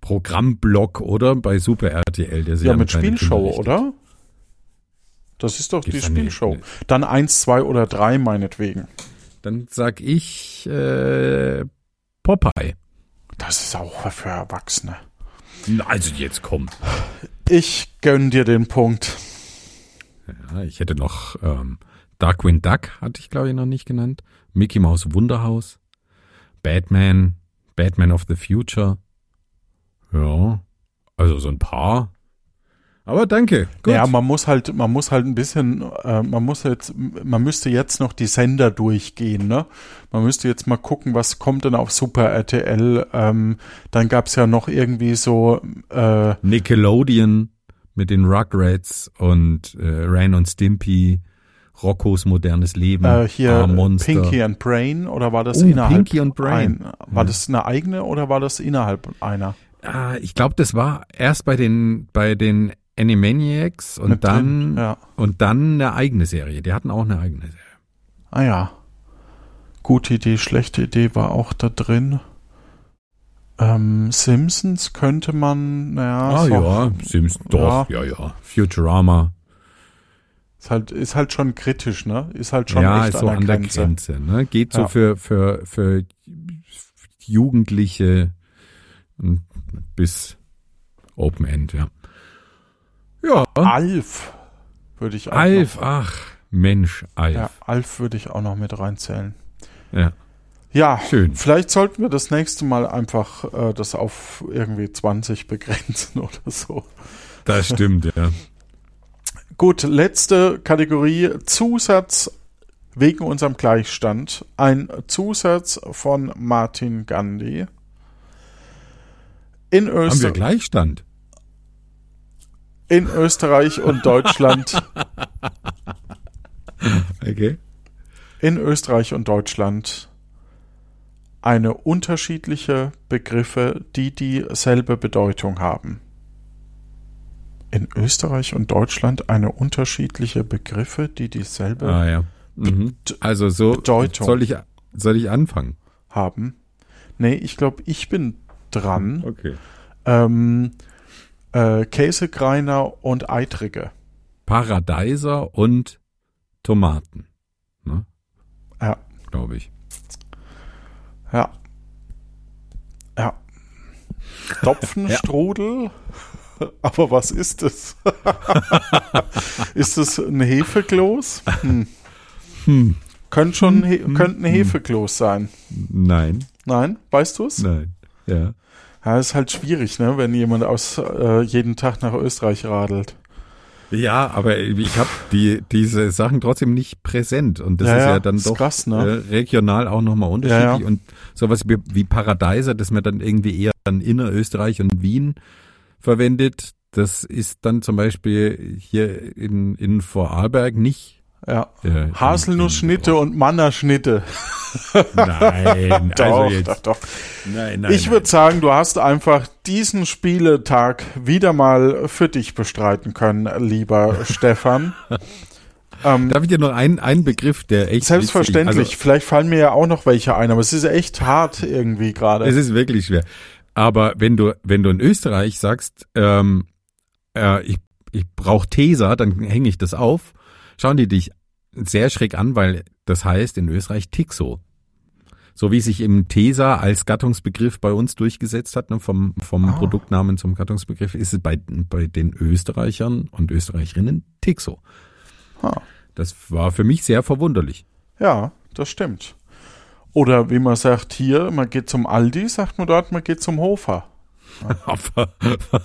Programmblock, oder? Bei Super RTL. Der Ja, mit Spielshow, oder? Das ist doch Gibt's die Spielshow. ne? Dann eins, zwei oder drei meinetwegen. Dann sag ich äh, Popeye. Das ist auch für Erwachsene. Also jetzt komm. Ich gönn dir den Punkt. Ja, ich hätte noch ähm, Darkwing Duck, hatte ich glaube ich noch nicht genannt. Mickey Mouse Wunderhaus. Batman. Batman of the Future. Ja. Also so ein paar. Aber danke. Gut. Ja, man muss halt, man muss halt ein bisschen, äh, man muss jetzt, man müsste jetzt noch die Sender durchgehen, ne? Man müsste jetzt mal gucken, was kommt denn auf Super RTL. Ähm, dann gab's ja noch irgendwie so, äh, Nickelodeon mit den Rugrats und äh, Ren und Stimpy. Roccos modernes Leben. äh, hier. Pinky and Brain oder war das Oh, innerhalb Pinky and Brain. Ein, war das eine eigene oder war das innerhalb einer? Ah, ich glaube, das war erst bei den bei den Animaniacs und Mit dann drin, ja. und dann eine eigene Serie. Die hatten auch eine eigene Serie. Ah ja. Gute Idee, schlechte Idee war auch da drin. Ähm, Simpsons könnte man, naja, Ah so, ja, Sims doch, ja. ja, Futurama. Ist halt, ist halt schon kritisch, ne? Ist halt schon ja, echt ist so an der Grenze. Grenze. Ne? Geht so Ja. für für für Jugendliche und bis Open End, ja. Ja, Alf würde ich auch Alf, ach, Mensch, Noch, Alf. ja, Alf würde ich auch noch mit reinzählen. Ja, Ja, schön. vielleicht sollten wir das nächste Mal einfach äh, das auf irgendwie 20 begrenzen oder so. Das stimmt, ja. Gut, letzte Kategorie Zusatz wegen unserem Gleichstand. Ein Zusatz von Martin Gandhi. In, Haben wir Gleichstand? in Österreich und Deutschland. Okay. in Österreich und Deutschland eine unterschiedliche Begriffe, die dieselbe Bedeutung haben. In Österreich und Deutschland eine unterschiedliche Begriffe, die dieselbe Ah ja. Mhm. Also so Bedeutung. soll ich soll ich anfangen? haben. Nee, ich glaube, ich bin dran. Okay. Ähm, äh, Käsekreiner und Eitrige. Paradeiser und Tomaten, ne? Ja, Glaube ich. ja. Ja. Topfenstrudel. Aber was ist es? ist es ein Hefekloß? Hm. Hm. Könnte schon he könnte ein Hefekloß sein. Nein, Nein? Weißt du es? nein. Ja. Ja, ist halt schwierig, ne, wenn jemand aus äh, jeden Tag nach Österreich radelt. Ja, aber ich habe die diese Sachen trotzdem nicht präsent und das Ja, ist ja dann ist doch krass, ne? äh, regional auch nochmal unterschiedlich Ja, ja. und sowas wie, wie Paradeiser, das man dann irgendwie eher an Innerösterreich und Wien verwendet, das ist dann zum Beispiel hier in, in Vorarlberg nicht. Ja. Äh, Haselnussschnitte und Mannerschnitte. Nein, Doch, also jetzt. doch, doch. Nein, nein. ich würde sagen, du hast einfach diesen Spieletag wieder mal für dich bestreiten können, lieber Stefan. Ähm, Darf ich dir noch einen, einen Begriff, der echt selbstverständlich. witzig- Vielleicht fallen mir ja auch noch welche ein, aber es ist echt hart irgendwie gerade. Also, es ist wirklich schwer. Aber wenn du, wenn du in Österreich sagst, ähm, äh, ich, ich brauche Tesa, dann hänge ich das auf, schauen die dich sehr schräg an, weil das heißt in Österreich Tixo. So wie sich im Tesa als Gattungsbegriff bei uns durchgesetzt hat, ne, vom, vom Ah. Produktnamen zum Gattungsbegriff, ist es bei, bei den Österreichern und Österreicherinnen Tixo. Ah. Das war für mich sehr verwunderlich. Ja, das stimmt. Oder wie man sagt hier, man geht zum Aldi, sagt man dort, man geht zum Hofer.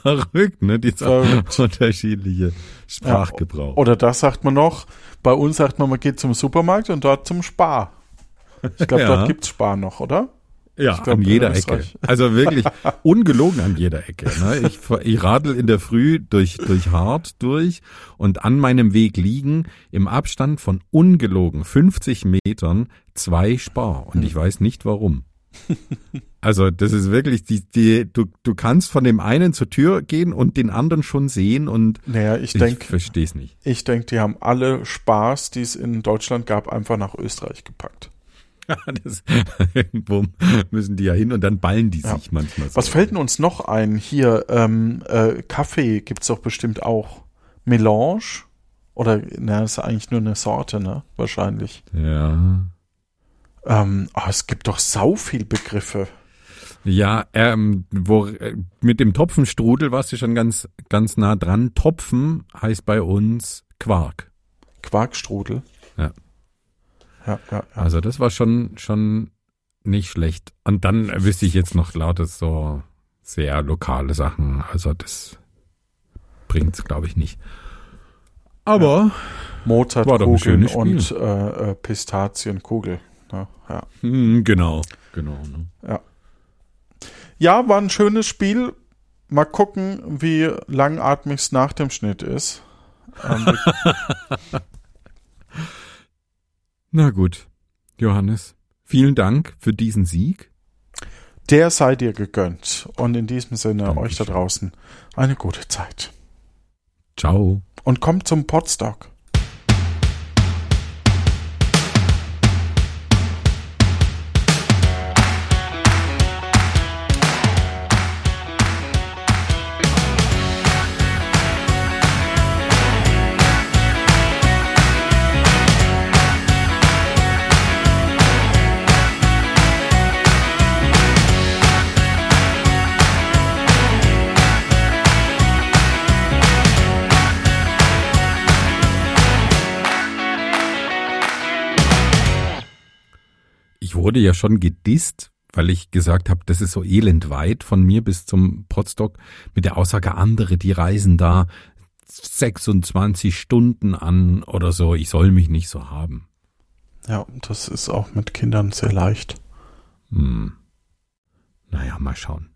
Verrückt, ne? Dieser Verrückt. unterschiedliche Sprachgebrauch. Oder das sagt man noch, bei uns sagt man, man geht zum Supermarkt und dort zum Spar. Ich glaube, Ja. dort gibt's Spar noch, oder? Ja, glaub, an jeder Ecke. Also wirklich ungelogen an jeder Ecke. Ne? Ich, ich radel in der Früh durch, durch Hart durch und an meinem Weg liegen im Abstand von ungelogen 50 Metern zwei Spar. Und ich weiß nicht warum. Also das ist wirklich, die, die, du, du kannst von dem einen zur Tür gehen und den anderen schon sehen und Naja, ich ich denke, verstehe es nicht. ich denk, die haben alle Spaß, die es in Deutschland gab, einfach nach Österreich gepackt. das, irgendwo müssen die ja hin und dann ballen die Ja. sich manchmal so. Was fällt denn uns noch ein? Hier, ähm, äh, Kaffee gibt's doch bestimmt auch. Melange? Oder, na, ist eigentlich nur eine Sorte, ne? Wahrscheinlich. Ja. Ähm, ah, es gibt doch sau viel Begriffe. Ja, ähm, wo, äh, mit dem Topfenstrudel warst du schon ganz, ganz nah dran. Topfen heißt bei uns Quark. Quarkstrudel. Ja. Ja, ja, ja. Also das war schon, schon nicht schlecht. Und dann wüsste ich jetzt noch lauter so sehr lokale Sachen. Also das bringt's, glaube ich, nicht. Aber ein Mozartkugeln und äh, äh, Pistazienkugel. Ja, ja. hm, genau, genau. Ne? ja, war ein schönes Spiel. Mal gucken, wie langatmig es nach dem Schnitt ist. Ähm, Na gut, Johannes, vielen Dank für diesen Sieg. der sei dir gegönnt. Und in diesem Sinne, Dankeschön. euch da draußen eine gute Zeit. Ciao. Und kommt zum Podstock. Wurde ja schon gedisst, weil ich gesagt habe, das ist so elend weit von mir bis zum Potsdok mit der Aussage, andere, die reisen da 26 Stunden an oder so. Ich soll mich nicht so haben. Ja, das ist auch mit Kindern sehr leicht. Hm. Naja, mal schauen.